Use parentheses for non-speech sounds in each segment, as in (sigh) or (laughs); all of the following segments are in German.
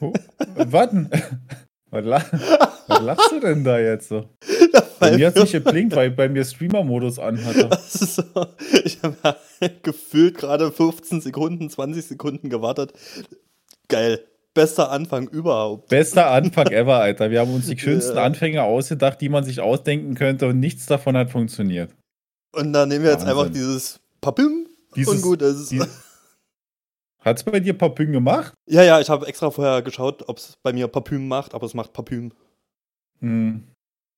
Oh, warten. Was, la was lachst du denn da jetzt so? (laughs) Bei mir hat es nicht geblinkt, weil ich bei mir Streamer-Modus anhatte. So, ich habe (laughs) gefühlt gerade 15 Sekunden, 20 Sekunden gewartet. Geil. Bester Anfang überhaupt. Bester Anfang (laughs) ever, Alter. Wir haben uns die schönsten ja. Anfänge ausgedacht, die man sich ausdenken könnte und nichts davon hat funktioniert. Und dann nehmen wir jetzt Wahnsinn. einfach dieses Papim dieses, und gut ist. Die, hat es bei dir Papüm gemacht? Ja, ja, ich habe extra vorher geschaut, ob es bei mir Papüm macht, aber es macht Papüm. Hm.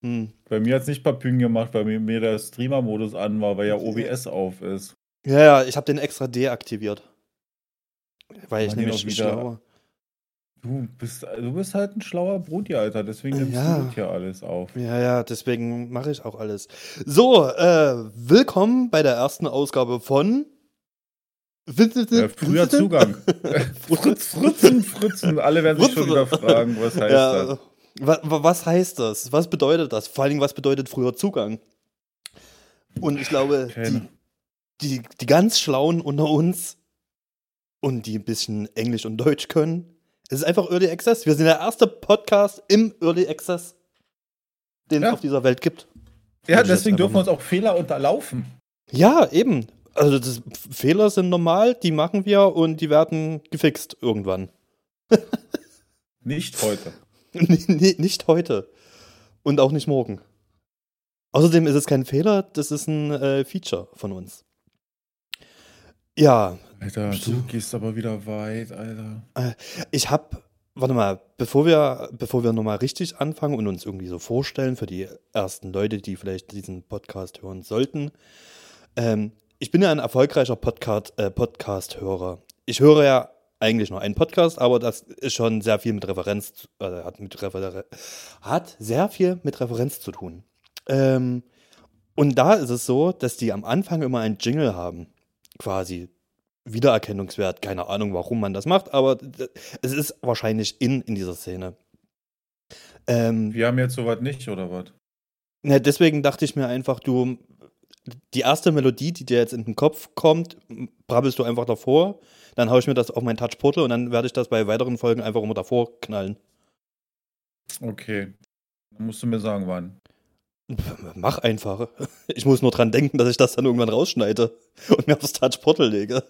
Hm. Bei mir hat es nicht Papüm gemacht, weil mir, der Streamer-Modus an war, weil ja OBS auf ist. Ja, ja, ich habe den extra deaktiviert. Weil ich nämlich wieder, schlauer. Du bist, du bist halt ein schlauer Brudi, Alter, deswegen nimmst ja. du hier alles auf. Ja, ja, deswegen mache ich auch alles. So, äh, willkommen bei der ersten Ausgabe von ja, früher Zugang. (laughs) Fritz, Fritzen, Fritzen. Alle werden sich schon wieder fragen, was heißt ja, das? Was heißt das? Was bedeutet das? Vor allen Dingen, was bedeutet früher Zugang? Und ich glaube, die, die, die ganz Schlauen unter uns und die ein bisschen Englisch und Deutsch können, es ist einfach Early Access. Wir sind der erste Podcast im Early Access, den ja. es auf dieser Welt gibt. Ja, deswegen dürfen wir uns auch Fehler unterlaufen. Ja, eben. Also das, Fehler sind normal, die machen wir und die werden gefixt irgendwann. (laughs) nicht heute. (laughs) nicht heute. Und auch nicht morgen. Außerdem ist es kein Fehler, das ist ein äh, Feature von uns. Ja. Alter, du gehst aber wieder weit, Alter. Äh, ich hab, warte mal, bevor wir, bevor wir nochmal richtig anfangen und uns irgendwie so vorstellen für die ersten Leute, die vielleicht diesen Podcast hören sollten, ähm, ich bin ja ein erfolgreicher Podcast, äh, Podcast-Hörer. Ich höre ja eigentlich nur einen Podcast, aber das ist schon sehr viel mit Referenz, äh, hat, mit Refer hat sehr viel mit Referenz zu tun. Ähm, und da ist es so, dass die am Anfang immer einen Jingle haben, quasi Wiedererkennungswert. Keine Ahnung, warum man das macht, aber es ist wahrscheinlich in in dieser Szene. Ähm, Wir haben jetzt sowas nicht, oder was? Deswegen dachte ich mir einfach, du die erste Melodie, die dir jetzt in den Kopf kommt, brabbelst du einfach davor. Dann haue ich mir das auf mein Touch-Portal und dann werde ich das bei weiteren Folgen einfach immer davor knallen. Okay. Dann musst du mir sagen, wann. Mach einfach. (laughs) Ich muss nur dran denken, dass ich das dann irgendwann rausschneide und mir aufs Touch-Portal lege.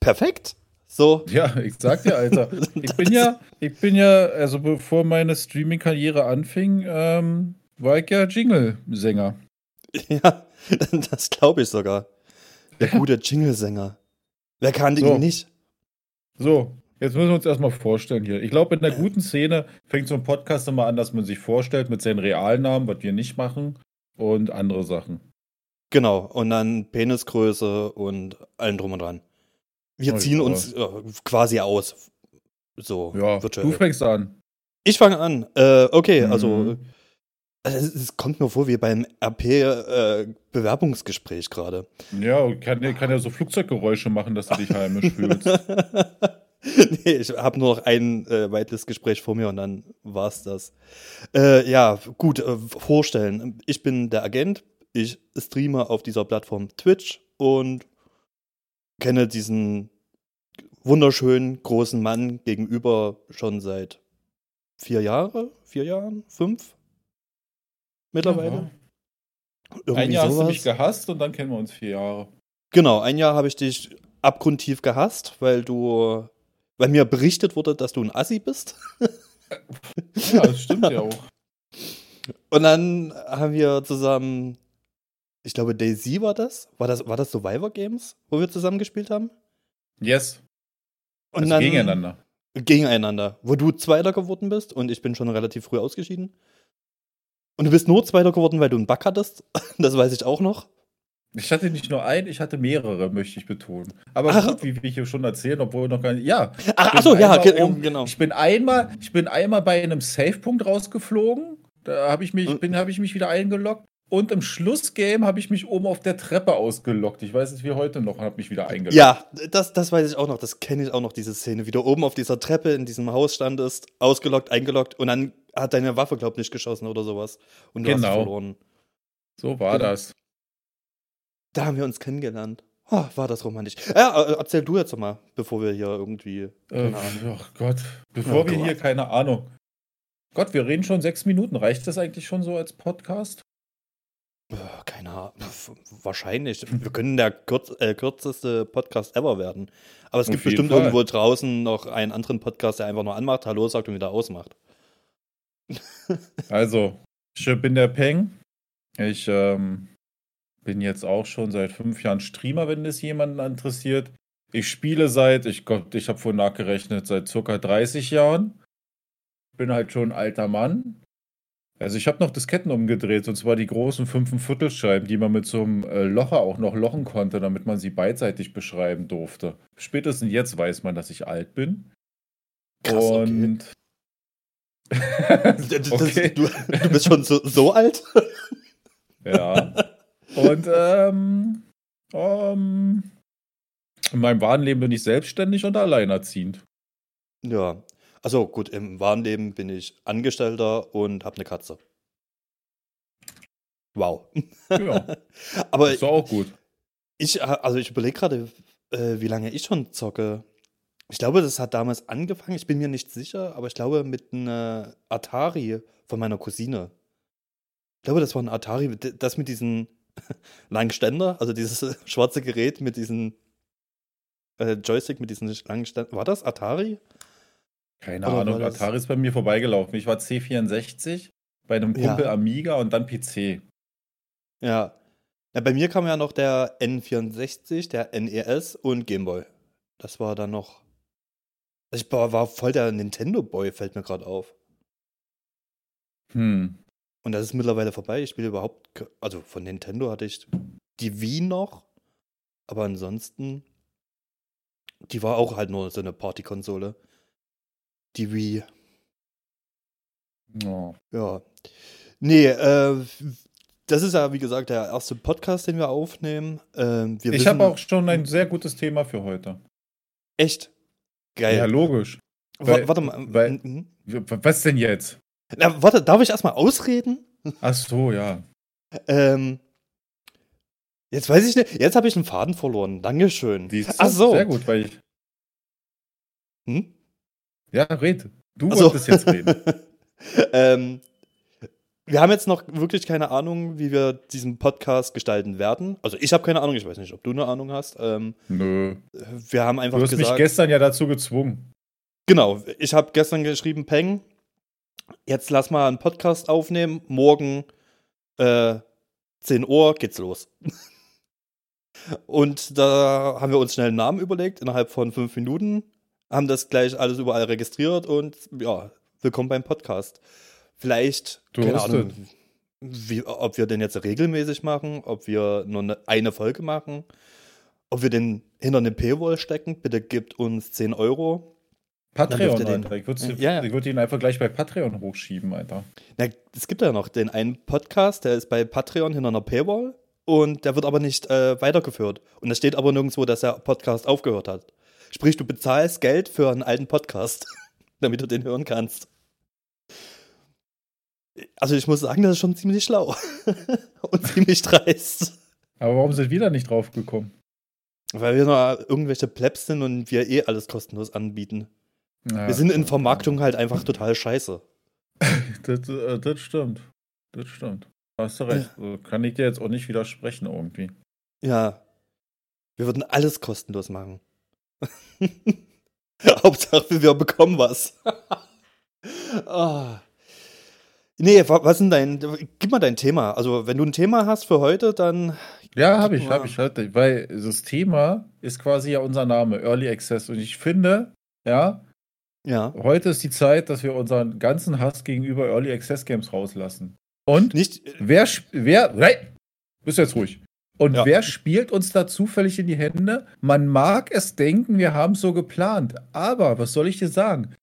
Perfekt. So. Ja, ich sag dir, Alter. (laughs) Ich bin ja, ich bin ja, also bevor meine Streaming-Karriere anfing, ähm, war ich ja Jingle-Sänger. (laughs) Ja, das glaube ich sogar. Der gute Jingle-Sänger. Wer kann den so. nicht? So, jetzt müssen wir uns erstmal vorstellen hier. Ich glaube, in der guten Szene fängt so ein Podcast immer an, dass man sich vorstellt mit seinen realen Namen, was wir nicht machen, und andere Sachen. Genau, und dann Penisgröße und allem drum und dran. Wir ziehen uns äh, quasi aus. So, ja, virtuell. du fängst an. Ich fange an. Äh, okay, mhm. also es kommt mir vor wie beim RP-Bewerbungsgespräch äh, gerade. Ja, kann, kann ja so Flugzeuggeräusche machen, dass du dich heimisch (laughs) fühlst. nee, ich habe nur noch ein äh, weiteres Gespräch vor mir und dann war's das. Äh, ja, gut, äh, vorstellen. Ich bin der Agent. Ich streame auf dieser Plattform Twitch und kenne diesen wunderschönen großen Mann gegenüber schon seit vier Jahren, vier Jahren, fünf mittlerweile. Ja. Ein Jahr sowas. hast du mich gehasst und dann kennen wir uns vier Jahre. Genau, ein Jahr habe ich dich abgrundtief gehasst, weil du, weil mir berichtet wurde, dass du ein Assi bist. ja, das stimmt ja auch. (laughs) Und dann haben wir zusammen ich glaube, Daisy war das. War das, war das Survivor Games, wo wir zusammen gespielt haben? Yes. Und also dann, gegeneinander. Gegeneinander. Wo du Zweiter geworden bist und ich bin schon relativ früh ausgeschieden. Und du bist nur Zweiter geworden, weil du einen Bug hattest. (laughs) Das weiß ich auch noch. Ich hatte nicht nur einen, ich hatte mehrere, möchte ich betonen. Aber ach, gut, wie wir hier schon erzählen, obwohl noch gar nicht. Ja. Ach, achso, ja, um, genau. Ich bin einmal, ich bin einmal bei einem Safe-Punkt rausgeflogen. Da habe ich mich, hm. bin, habe ich mich wieder eingeloggt. Und im Schlussgame habe ich mich oben auf der Treppe ausgelockt. Ich weiß es wie heute noch und habe mich wieder eingeloggt. Ja, das, das weiß ich auch noch. Das kenne ich auch noch, diese Szene. Wie du oben auf dieser Treppe in diesem Haus standest, ausgelockt, eingeloggt und dann hat deine Waffe, glaub ich, nicht geschossen oder sowas. Und du genau. hast verloren. So war genau. das. Da haben wir uns kennengelernt. Oh, war das romantisch. Ja, äh, erzähl du jetzt mal, bevor wir hier irgendwie. Äh, oh Gott, bevor oh, wir Gott. hier, keine Ahnung. Gott, wir reden schon sechs Minuten. Reicht das eigentlich schon so als Podcast? Keine Ahnung. Wahrscheinlich. Wir können der kürz äh, kürzeste Podcast ever werden. Aber es Auf gibt bestimmt Fall. irgendwo draußen noch einen anderen Podcast, der einfach nur anmacht, Hallo sagt und wieder ausmacht. also, ich bin der Peng. Ich ähm, bin jetzt auch schon seit fünf Jahren Streamer, wenn das jemanden interessiert. Ich spiele seit, ich, ich habe vorhin nachgerechnet, seit circa 30 Jahren. Bin halt schon ein alter Mann. Also ich habe noch Disketten umgedreht, und zwar die großen 5 Viertelscheiben, die man mit so einem äh, Locher auch noch lochen konnte, damit man sie beidseitig beschreiben durfte. Spätestens jetzt weiß man, dass ich alt bin. Krass, und (laughs) okay. okay. du, du, bist schon so, so alt? ja. Und ähm, ähm, in meinem wahren Leben bin ich selbstständig und alleinerziehend. Ja, also gut, im wahren Leben bin ich Angestellter und habe eine Katze. Wow. Ja. (laughs) Aber ist auch gut. Ich, also ich überlege gerade, äh, wie lange ich schon zocke. Ich glaube, das hat damals angefangen, ich bin mir nicht sicher, aber ich glaube mit einer Atari von meiner Cousine. Ich glaube, das war ein Atari, das mit diesen (laughs) langen Ständer, also dieses (laughs) schwarze Gerät mit diesen äh, Joystick mit diesen langen Ständern. War das Atari? Keine Oder Ahnung, Atari ist bei mir vorbeigelaufen. Ich war C64 bei einem Kumpel ja. Amiga und dann PC. Ja. ja. Bei mir kam ja noch der N64, der NES und Gameboy. Das war dann noch. Also ich war, war voll der Nintendo-Boy, fällt mir gerade auf. Hm. Und das ist mittlerweile vorbei. Ich spiele überhaupt. Also von Nintendo hatte ich die Wii noch. Aber ansonsten. Die war auch halt nur so eine Partykonsole. Die Wii. Oh. Ja. Nee, äh, das ist ja, wie gesagt, der erste Podcast, den wir aufnehmen. Ähm, wir ich habe auch schon ein sehr gutes Thema für heute. Echt? Geil. Ja, logisch. Weil, warte mal. Weil, mhm. was denn jetzt? Na, warte, darf ich erstmal ausreden? Ach so, ja. ähm, jetzt weiß ich nicht. Jetzt habe ich einen Faden verloren. Dankeschön. Ach so. Sehr gut, weil ich. Hm? Ja, red. Du also, wolltest jetzt reden. (laughs) ähm, wir haben jetzt noch wirklich keine Ahnung, wie wir diesen Podcast gestalten werden. Also ich habe keine Ahnung, ich weiß nicht, ob du eine Ahnung hast. Ähm, Nö. Wir haben einfach Du hast gesagt, mich gestern ja dazu gezwungen. Genau, ich habe gestern geschrieben, Peng, jetzt lass mal einen Podcast aufnehmen. Morgen äh, 10 Uhr geht's los. (laughs) Und da haben wir uns schnell einen Namen überlegt, innerhalb von fünf Minuten haben das gleich alles überall registriert und ja, willkommen beim Podcast. Vielleicht, du keine Ahnung, wie, ob wir den jetzt regelmäßig machen, ob wir nur eine, eine Folge machen, ob wir den hinter eine Paywall stecken. Bitte gebt uns 10 Euro. Patreon, Alter. Ich würde ja, ja. würd ihn einfach gleich bei Patreon hochschieben, Alter. Na, es gibt ja noch den einen Podcast, der ist bei Patreon hinter einer Paywall und der wird aber nicht äh, weitergeführt. Und es steht aber nirgendwo, dass der Podcast aufgehört hat. Sprich, du bezahlst Geld für einen alten Podcast, (laughs) damit du den hören kannst. Also ich muss sagen, das ist schon ziemlich schlau (laughs) und ziemlich dreist. Aber warum sind wir da nicht drauf gekommen? Weil wir nur irgendwelche Plebs sind und wir eh alles kostenlos anbieten. Ja, wir sind in Vermarktung halt einfach total scheiße. (laughs) das, äh, das stimmt. Das stimmt. Hast du recht. Ja. Kann ich dir jetzt auch nicht widersprechen irgendwie. Ja. Wir würden alles kostenlos machen. (laughs) Hauptsache, wir bekommen was. oh. (laughs) Nee, was ist denn dein. Gib mal dein Thema. Also, wenn du ein Thema hast für heute, dann. Ja, habe ich, habe ich heute. Weil das Thema ist quasi ja unser Name, Early Access. Und ich finde, ja, ja. heute ist die Zeit, dass wir unseren ganzen Hass gegenüber Early Access Games rauslassen. Und nicht. Wer. Wer. Nein! Bist jetzt ruhig. Und ja. wer spielt uns da zufällig in die Hände? Man mag es denken, wir haben es so geplant. Aber, was soll ich dir sagen?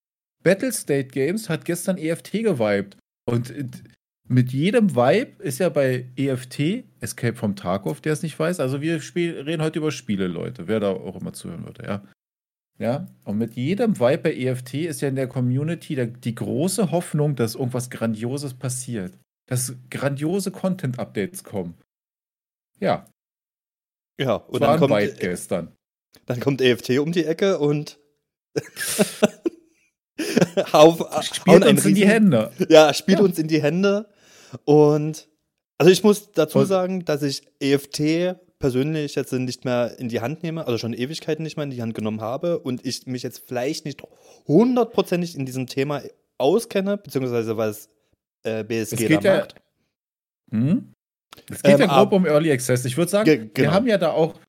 Battlestate Games hat gestern EFT gewiped. Und mit jedem Vibe ist ja bei EFT, Escape from Tarkov, der es nicht weiß. Also wir spiel, reden heute über Spiele, Leute, wer da auch immer zuhören würde, ja. Ja, und mit jedem Vibe bei EFT ist ja in der Community der, die große Hoffnung, dass irgendwas Grandioses passiert. Dass grandiose Content-Updates kommen. Ja. Ja, und dann kommt weit gestern. Dann kommt EFT um die Ecke und (laughs) auf, spielt uns Riesen, in die Hände. Ja, spielt ja. uns in die Hände. Und also ich muss dazu sagen, dass ich EFT persönlich jetzt nicht mehr in die Hand nehme, also schon Ewigkeiten nicht mehr in die Hand genommen habe und ich mich jetzt vielleicht nicht hundertprozentig in diesem Thema auskenne, beziehungsweise was äh, BSG da ja, macht. Hm? Es geht ähm, ja grob um Early Access. Ich würde sagen, genau. wir haben ja da auch,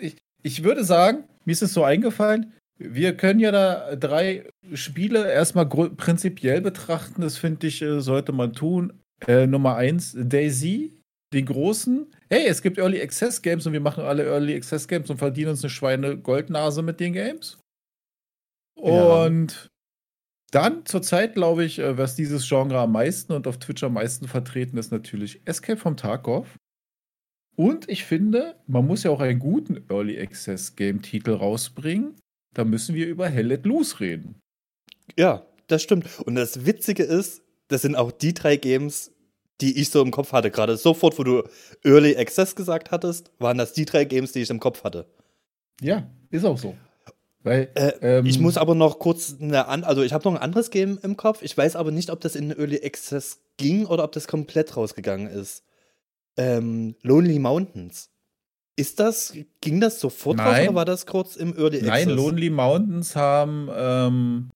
ich, ich würde sagen, mir ist es so eingefallen, wir können ja da drei Spiele erstmal prinzipiell betrachten. Das finde ich, äh, sollte man tun. Äh, Nummer eins, Daisy, den großen. Hey, es gibt Early Access Games und wir machen alle Early Access Games und verdienen uns eine Schweine Goldnase mit den Games. Und. Dann zurzeit, glaube ich, äh, was dieses Genre am meisten und auf Twitch am meisten vertreten ist, natürlich Escape from Tarkov. Und ich finde, man muss ja auch einen guten Early Access Game Titel rausbringen. Da müssen wir über Hell Let Loose reden. Ja, das stimmt. Und das Witzige ist, das sind auch die drei Games, die ich so im Kopf hatte. Gerade sofort, wo du Early Access gesagt hattest, waren das die drei Games, die ich im Kopf hatte. Ja, ist auch so. Weil, äh, ähm, ich muss aber noch kurz eine also ich habe noch ein anderes Game im Kopf. Ich weiß aber nicht, ob das in Early Access ging oder ob das komplett rausgegangen ist. Ähm, Lonely Mountains. Ist das, ging das sofort Nein. raus oder war das kurz im Early Access? Nein, Lonely Mountains haben, ähm,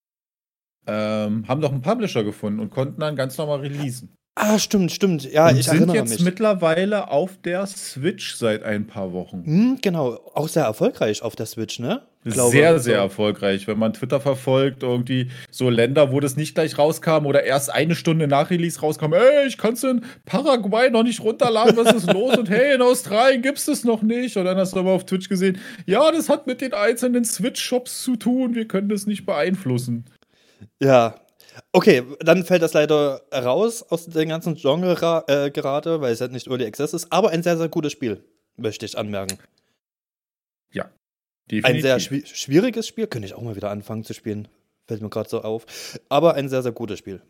ähm, haben doch einen Publisher gefunden und konnten dann ganz normal releasen. Ah, stimmt, stimmt. Ja, und ich sind jetzt mich. mittlerweile auf der Switch seit ein paar Wochen. Hm, genau, auch sehr erfolgreich auf der Switch, ne? Glaube, sehr, sehr erfolgreich. Wenn man Twitter verfolgt, irgendwie so Länder, wo das nicht gleich rauskam oder erst eine Stunde nach Release rauskam, ey, ich kann es in Paraguay noch nicht runterladen, was ist los? Und hey, in Australien gibt es das noch nicht. Und dann hast du aber auf Twitch gesehen, ja, das hat mit den einzelnen Switch-Shops zu tun, wir können das nicht beeinflussen. Ja, Okay, dann fällt das leider raus aus dem ganzen Genre äh, gerade, weil es halt nicht Early Access ist, aber ein sehr, sehr gutes Spiel, möchte ich anmerken. Ja. Definitiv. Ein sehr schwi schwieriges Spiel, könnte ich auch mal wieder anfangen zu spielen. Fällt mir gerade so auf. Aber ein sehr, sehr gutes Spiel.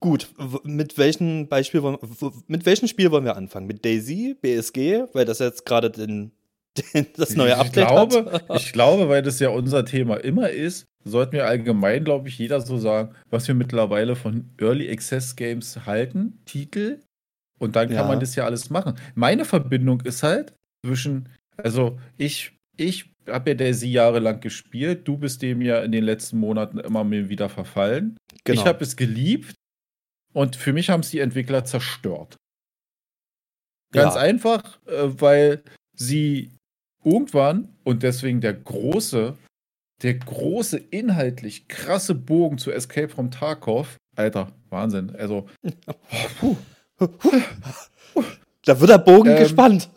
Gut, mit welchem Beispiel mit welchem Spiel wollen wir anfangen? Mit Daisy, BSG, weil das jetzt gerade den, (laughs) den, das neue Update ich glaube, hat. ich glaube, weil das ja unser Thema immer ist, sollten wir allgemein, glaube ich, jeder so sagen, was wir mittlerweile von Early Access Games halten, Titel. Und dann kann ja. man das ja alles machen. Meine Verbindung ist halt zwischen, also ich, ich habe ja Daisy jahrelang gespielt, du bist dem ja in den letzten Monaten immer mir wieder verfallen. Genau. Ich habe es geliebt und für mich haben es die Entwickler zerstört. Ganz ja. einfach, äh, weil sie irgendwann und deswegen der große der große, inhaltlich krasse Bogen zu Escape from Tarkov. Alter, Wahnsinn. Also. (laughs) Puh. Da wird der Bogen ähm, gespannt.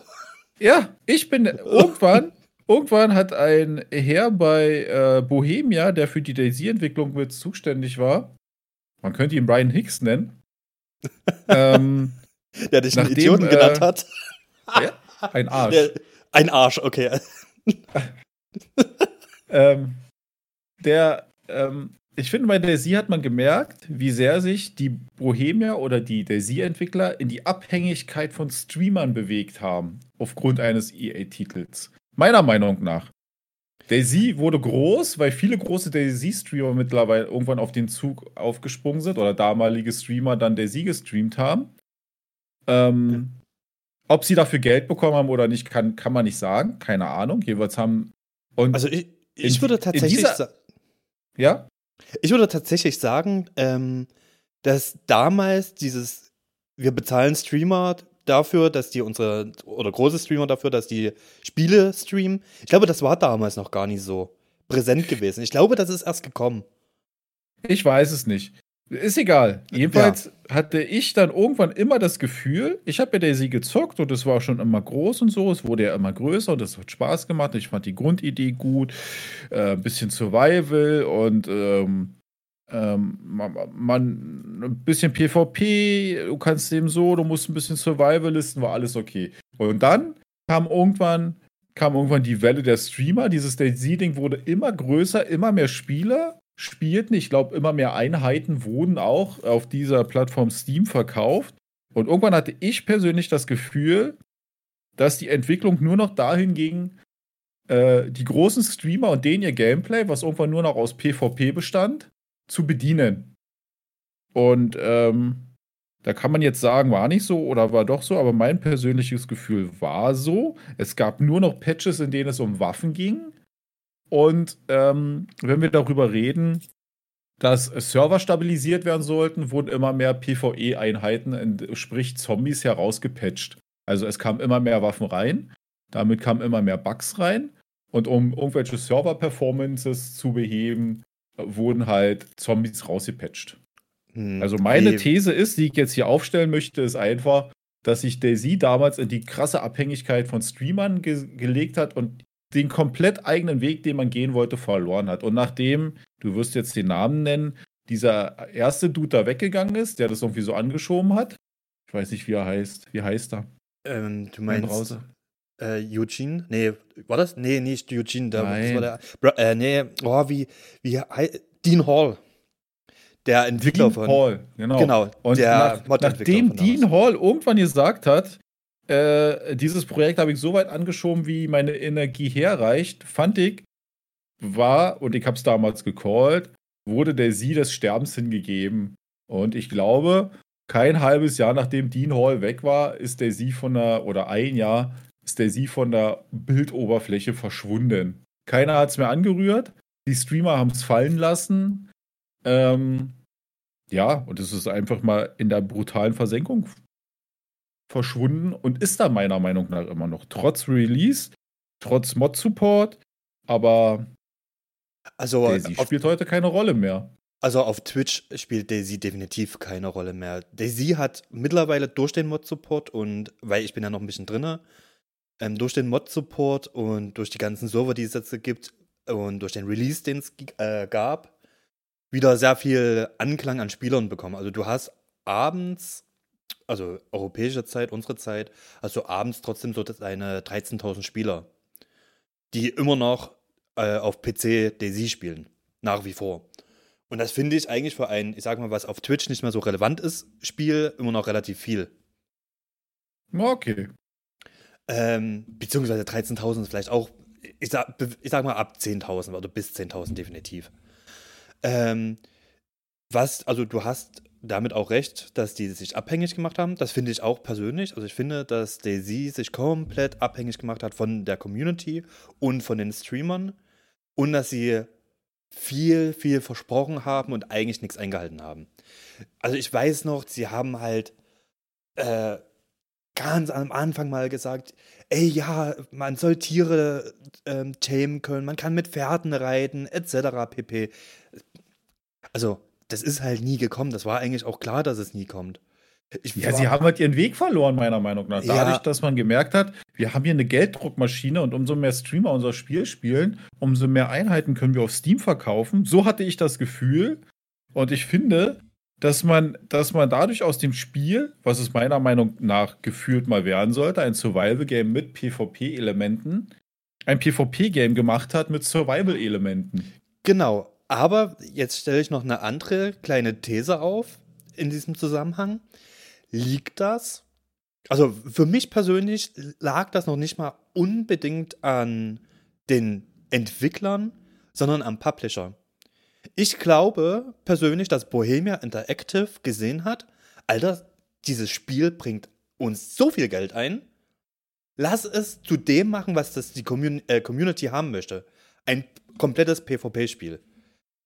Ja, ich bin irgendwann. Irgendwann hat ein Herr bei äh, Bohemia, der für die Daisy-Entwicklung mit zuständig war, man könnte ihn Brian Hicks nennen, (laughs) ähm, der dich einen Idioten äh, genannt hat. (laughs) Ja, ein Arsch. Der, ein Arsch, okay. (laughs) ähm, der, ähm, ich finde, bei Daisy hat man gemerkt, wie sehr sich die Bohemier oder die Daisy-Entwickler in die Abhängigkeit von Streamern bewegt haben, aufgrund eines EA-Titels. Meiner Meinung nach. Daisy wurde groß, weil viele große Daisy-Streamer mittlerweile irgendwann auf den Zug aufgesprungen sind oder damalige Streamer dann Daisy gestreamt haben. Ähm, ob sie dafür Geld bekommen haben oder nicht, kann, kann man nicht sagen. Keine Ahnung. Jeweils haben. Und also ich, ich würde tatsächlich sagen. Ja? Ich würde tatsächlich sagen, ähm, dass damals dieses, wir bezahlen Streamer dafür, dass die unsere, oder große Streamer dafür, dass die Spiele streamen. Ich glaube, das war damals noch gar nicht so präsent gewesen. Ich glaube, das ist erst gekommen. Ich weiß es nicht. Ist egal. Jedenfalls ja. hatte ich dann irgendwann immer das Gefühl, ich habe ja Daisy gezockt und es war schon immer groß und so, es wurde ja immer größer und es hat Spaß gemacht. Ich fand die Grundidee gut, äh, ein bisschen Survival und ähm, ähm, man, man, ein bisschen PvP, du kannst eben so, du musst ein bisschen Survival listen, war alles okay. Und dann kam irgendwann kam irgendwann die Welle der Streamer. Dieses Daisy-Ding wurde immer größer, immer mehr Spieler spielten. Ich glaube, immer mehr Einheiten wurden auch auf dieser Plattform Steam verkauft. Und irgendwann hatte ich persönlich das Gefühl, dass die Entwicklung nur noch dahin ging, äh, die großen Streamer und denen ihr Gameplay, was irgendwann nur noch aus PvP bestand, zu bedienen. Und ähm, da kann man jetzt sagen, war nicht so oder war doch so, aber mein persönliches Gefühl war so. Es gab nur noch Patches, in denen es um Waffen ging. Und ähm, wenn wir darüber reden, dass Server stabilisiert werden sollten, wurden immer mehr PvE-Einheiten, sprich Zombies, herausgepatcht. Also es kamen immer mehr Waffen rein, damit kamen immer mehr Bugs rein. Und um irgendwelche Server-Performances zu beheben, wurden halt Zombies rausgepatcht. Hm, also meine okay. These ist, die ich jetzt hier aufstellen möchte, ist einfach, dass sich Daisy damals in die krasse Abhängigkeit von Streamern ge gelegt hat und den komplett eigenen Weg, den man gehen wollte, verloren hat. Und nachdem, du wirst jetzt den Namen nennen, dieser erste Dude da weggegangen ist, der das irgendwie so angeschoben hat. Ich weiß nicht, wie er heißt. Wie heißt er? Ähm, du meinst äh, Eugene? Nee, war das? Nee, nicht Eugene. Da, Nein. War der, äh, nee, oh, wie, wie, Dean Hall. Der Entwickler Dean von. Hall, genau. Genau. Und der nach, nachdem Dean Hall irgendwann gesagt hat, äh, dieses Projekt habe ich so weit angeschoben, wie meine Energie herreicht, fand war, und ich habe es damals gecallt, wurde der Sie des Sterbens hingegeben. Und ich glaube, kein halbes Jahr nachdem Dean Hall weg war, ist der Sie von der, oder ein Jahr, ist der Sie von der Bildoberfläche verschwunden. Keiner hat es mehr angerührt. Die Streamer haben es fallen lassen. Ähm, ja, und es ist einfach mal in der brutalen Versenkung verschwunden und ist da meiner Meinung nach immer noch. Trotz Release, trotz Mod-Support, aber also, Daisy spielt heute keine Rolle mehr. Also auf Twitch spielt Daisy definitiv keine Rolle mehr. Daisy hat mittlerweile durch den Mod-Support und, weil ich bin ja noch ein bisschen drinne, ähm, durch den Mod-Support und durch die ganzen Server, die es jetzt gibt und durch den Release, den es äh, gab, wieder sehr viel Anklang an Spielern bekommen. Also du hast abends also europäische Zeit, unsere Zeit, also abends trotzdem so deine 13.000 Spieler, die immer noch äh, auf PC Daisy spielen. Nach wie vor. Und das finde ich eigentlich für ein, ich sag mal, was auf Twitch nicht mehr so relevant ist, Spiel immer noch relativ viel. Okay. Ähm, beziehungsweise 13.000 ist vielleicht auch, ich sag, ich sag mal ab 10.000 oder bis 10.000 definitiv. Ähm, was, also du hast damit auch recht, dass die sich abhängig gemacht haben. Das finde ich auch persönlich. Also ich finde, dass Daisy sich komplett abhängig gemacht hat von der Community und von den Streamern und dass sie viel, viel versprochen haben und eigentlich nichts eingehalten haben. Also ich weiß noch, sie haben halt äh, ganz am Anfang mal gesagt, ey ja, man soll Tiere ähm, tamen können, man kann mit Pferden reiten, etc. pp. Also das ist halt nie gekommen. Das war eigentlich auch klar, dass es nie kommt. Ich ja, sie haben halt ihren Weg verloren, meiner Meinung nach. Dadurch, ja. dass man gemerkt hat, wir haben hier eine Gelddruckmaschine und umso mehr Streamer unser Spiel spielen, umso mehr Einheiten können wir auf Steam verkaufen. So hatte ich das Gefühl. Und ich finde, dass man, dass man dadurch aus dem Spiel, was es meiner Meinung nach gefühlt mal werden sollte, ein Survival-Game mit PvP-Elementen, ein PvP-Game gemacht hat mit Survival-Elementen. Genau, aber jetzt stelle ich noch eine andere kleine These auf in diesem Zusammenhang. Liegt das? Also für mich persönlich lag das noch nicht mal unbedingt an den Entwicklern, sondern am Publisher. Ich glaube persönlich, dass Bohemia Interactive gesehen hat, Alter, dieses Spiel bringt uns so viel Geld ein. Lass es zu dem machen, was das die äh, Community haben möchte. Ein komplettes PvP-Spiel.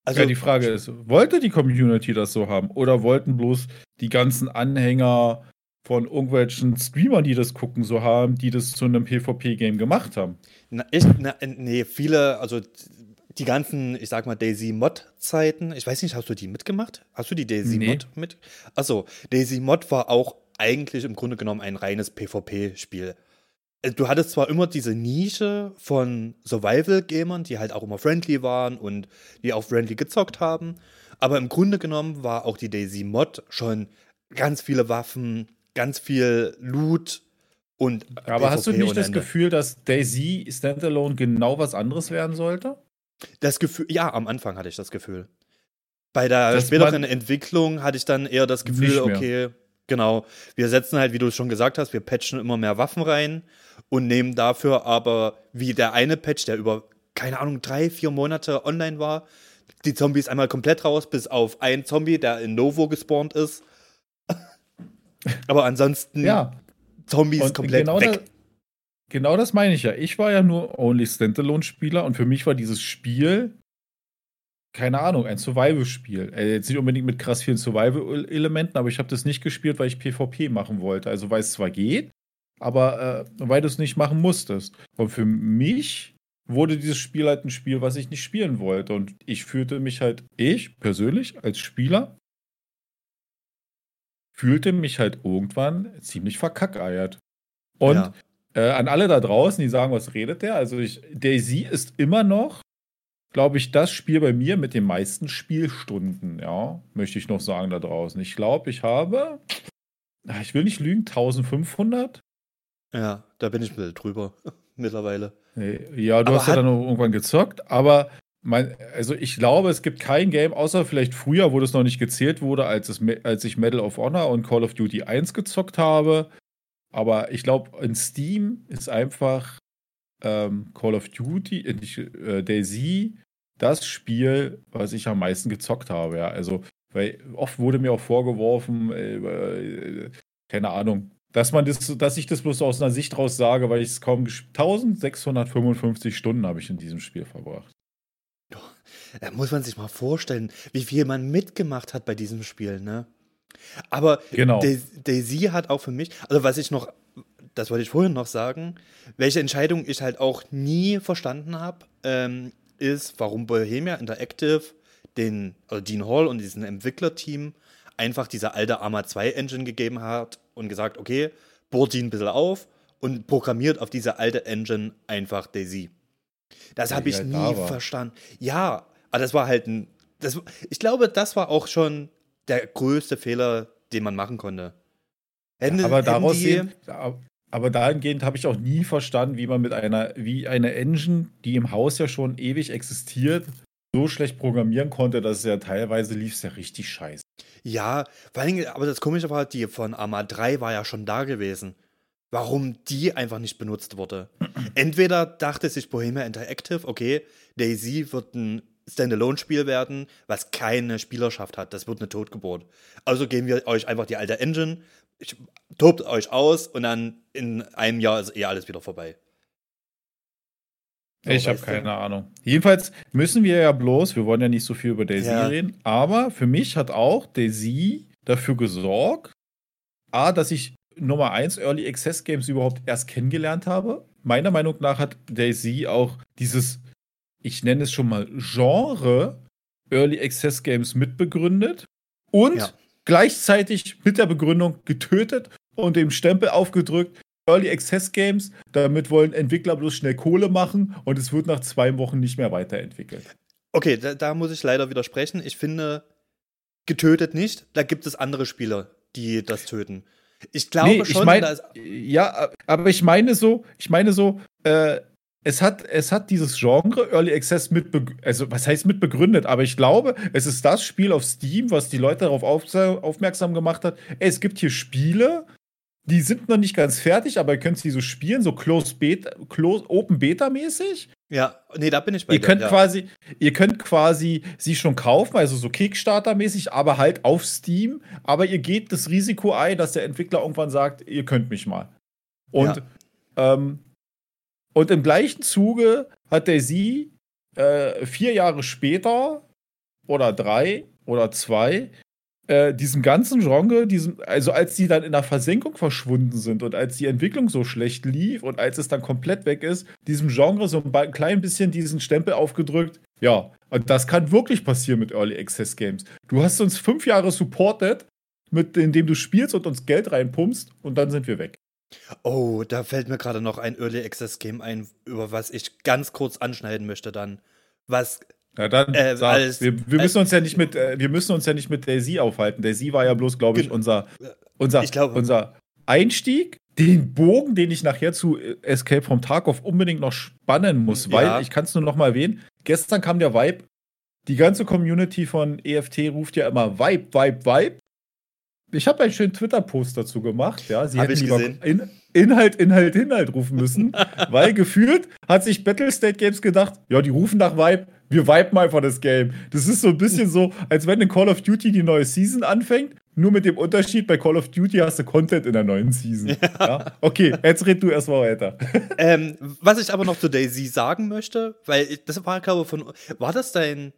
Also, ja, die Frage ist, wollte die Community das so haben? Oder wollten bloß die ganzen Anhänger von irgendwelchen Streamern, die das gucken, so haben, die das zu einem PvP-Game gemacht haben? Na, ich, na, nee, viele, also die ganzen, ich sag mal, Daisy-Mod-Zeiten, ich weiß nicht, hast du die mitgemacht? Hast du die Daisy-Mod nee. mit? Achso, Daisy-Mod war auch eigentlich im Grunde genommen ein reines PvP-Spiel. Äh, du hattest zwar immer diese Nische von Survival-Gamern, die halt auch immer friendly waren und die auch friendly gezockt haben, aber im Grunde genommen war auch die Daisy-Mod schon ganz viele Waffen, ganz viel Loot und. Aber PvP hast du nicht das Gefühl, dass Daisy Standalone genau was anderes werden sollte? Das Gefühl, ja, am Anfang hatte ich das Gefühl. Bei der das späteren Entwicklung hatte ich dann eher das Gefühl, okay, Genau. Wir setzen halt, wie du es schon gesagt hast, wir patchen immer mehr Waffen rein und nehmen dafür aber, wie der eine Patch, der über, keine Ahnung, drei, vier Monate online war, die Zombies einmal komplett raus, bis auf einen Zombie, der in Novo gespawnt ist. (laughs) aber ansonsten Ja, Zombies und komplett genau, weg. genau das meine ich ja. Ich war ja nur Only Standalone-Spieler und für mich war dieses Spiel, keine Ahnung, ein Survival-Spiel. Äh, jetzt nicht unbedingt mit krass vielen Survival-Elementen, aber ich habe das nicht gespielt, weil ich PvP machen wollte. Also weil es zwar geht, aber äh, weil du es nicht machen musstest. Und für mich wurde dieses Spiel halt ein Spiel, was ich nicht spielen wollte. Und ich fühlte mich halt, ich persönlich als Spieler, fühlte mich halt irgendwann ziemlich verkackeiert. Und Ja. äh, an alle da draußen, die sagen, was redet der? Also ich, Daisy ist immer noch, glaube ich, das Spiel bei mir mit den meisten Spielstunden, ja, möchte ich noch sagen da draußen. Ich glaube, ich habe, ich will nicht lügen, 1500? Ja, da bin ich ein bisschen drüber (laughs) mittlerweile. Ja, du Aber hast ja dann noch irgendwann gezockt, aber mein, also ich glaube, es gibt kein Game, außer vielleicht früher, wo das noch nicht gezählt wurde, als, es, als ich Medal of Honor und Call of Duty 1 gezockt habe. Aber ich glaube, in Steam ist einfach ähm, Call of Duty, äh, äh, Daisy, das Spiel, was ich am meisten gezockt habe. Ja, also, weil oft wurde mir auch vorgeworfen, äh, äh, keine Ahnung, dass man das, dass ich das bloß aus einer Sicht raus sage, weil ich es kaum gespielt 1655 Stunden habe ich in diesem Spiel verbracht. Da muss man sich mal vorstellen, wie viel man mitgemacht hat bei diesem Spiel, ne? Aber Genau. Dai- Daisy hat auch für mich, also was ich noch, das wollte ich vorhin noch sagen, welche Entscheidung ich halt auch nie verstanden habe, ähm, ist, warum Bohemia Interactive den, also Dean Hall und diesen Entwicklerteam einfach diese alte Arma 2 Engine gegeben hat und gesagt, okay, bohrt die ein bisschen auf und programmiert auf diese alte Engine einfach Daisy. Das Ja, habe ich halt nie verstanden. Ja, aber das war halt ein. Das, ich glaube, das war auch schon der größte Fehler, den man machen konnte. Hätten- aber hätten daraus sehen, aber dahingehend habe ich auch nie verstanden, wie man mit einer, wie eine Engine, die im Haus ja schon ewig existiert, so schlecht programmieren konnte, dass es ja teilweise lief es ja richtig scheiße. Ja, vor Dingen, aber das Komische war, die von Arma 3 war ja schon da gewesen. Warum die einfach nicht benutzt wurde. (clears throat) Entweder dachte sich Bohemia Interactive, okay, Daisy wird ein Standalone-Spiel werden, was keine Spielerschaft hat. Das wird eine Totgeburt. Also geben wir euch einfach die alte Engine, tobt euch aus und dann in einem Jahr ist eh alles wieder vorbei. Ich habe du? keine Ahnung. Jedenfalls müssen wir ja bloß, wir wollen ja nicht so viel über Daisy Ja. reden, aber für mich hat auch Daisy dafür gesorgt, A, dass ich Nummer 1 Early Access Games überhaupt erst kennengelernt habe. Meiner Meinung nach hat Daisy auch dieses, ich nenne es schon mal, Genre Early Access Games mitbegründet und Ja. gleichzeitig mit der Begründung getötet und dem Stempel aufgedrückt, Early Access Games, damit wollen Entwickler bloß schnell Kohle machen und es wird nach zwei Wochen nicht mehr weiterentwickelt. Okay, da, da muss ich leider widersprechen. Ich finde, getötet nicht. Da gibt es andere Spieler, die das töten. Ich glaube Nee, ich schon, mein- da ist Ja, aber ich meine so, ich meine so, äh, es hat, es hat dieses Genre Early Access mit, also was heißt mit begründet, aber ich glaube, es ist das Spiel auf Steam, was die Leute darauf auf, aufmerksam gemacht hat. Ey, es gibt hier Spiele, die sind noch nicht ganz fertig, aber ihr könnt sie so spielen, so Closed Beta, Close, Open Beta mäßig. Ja, nee, da bin ich bei Ihr dir, könnt ja. quasi, ihr könnt quasi sie schon kaufen, also so Kickstarter-mäßig, aber halt auf Steam. Aber ihr geht das Risiko ein, dass der Entwickler irgendwann sagt, ihr könnt mich mal. Und, ähm, und im gleichen Zuge hat der sie äh, vier Jahre später oder drei oder zwei äh, diesem ganzen Genre, diesem, also als die dann in der Versenkung verschwunden sind und als die Entwicklung so schlecht lief und als es dann komplett weg ist, diesem Genre so ein klein bisschen diesen Stempel aufgedrückt. Ja, und das kann wirklich passieren mit Early Access Games. Du hast uns fünf Jahre supported, mit, indem du spielst und uns Geld reinpumpst und dann sind wir weg. Oh, da fällt mir gerade noch ein Early Access Game ein, über was ich ganz kurz anschneiden möchte dann. Was Ja, dann Äh, sag, als- wir, wir müssen uns ja nicht mit, äh, wir müssen uns ja nicht mit Daisy aufhalten. Daisy war ja bloß, glaube ich, unser, unser, Ich glaube- unser Einstieg. Den Bogen, den ich nachher zu äh, Escape from Tarkov unbedingt noch spannen muss, Ja. weil ich kann es nur noch mal erwähnen. Gestern kam der Vibe. Die ganze Community von EFT ruft ja immer Vibe, Vibe, Vibe. ich habe einen schönen Twitter-Post dazu gemacht. Ja, sie Hab hätten lieber in, Inhalt, Inhalt, Inhalt rufen müssen, (laughs) weil gefühlt hat sich Battlestate Games gedacht, ja, die rufen nach Vibe, wir viben einfach das Game. Das ist so ein bisschen so, als wenn in Call of Duty die neue Season anfängt, nur mit dem Unterschied, bei Call of Duty hast du Content in der neuen Season. Ja. Ja? Okay, jetzt red du erstmal weiter. (laughs) Ähm, was ich aber noch zu Daisy sagen möchte, weil das war, glaube ich, von. War das dein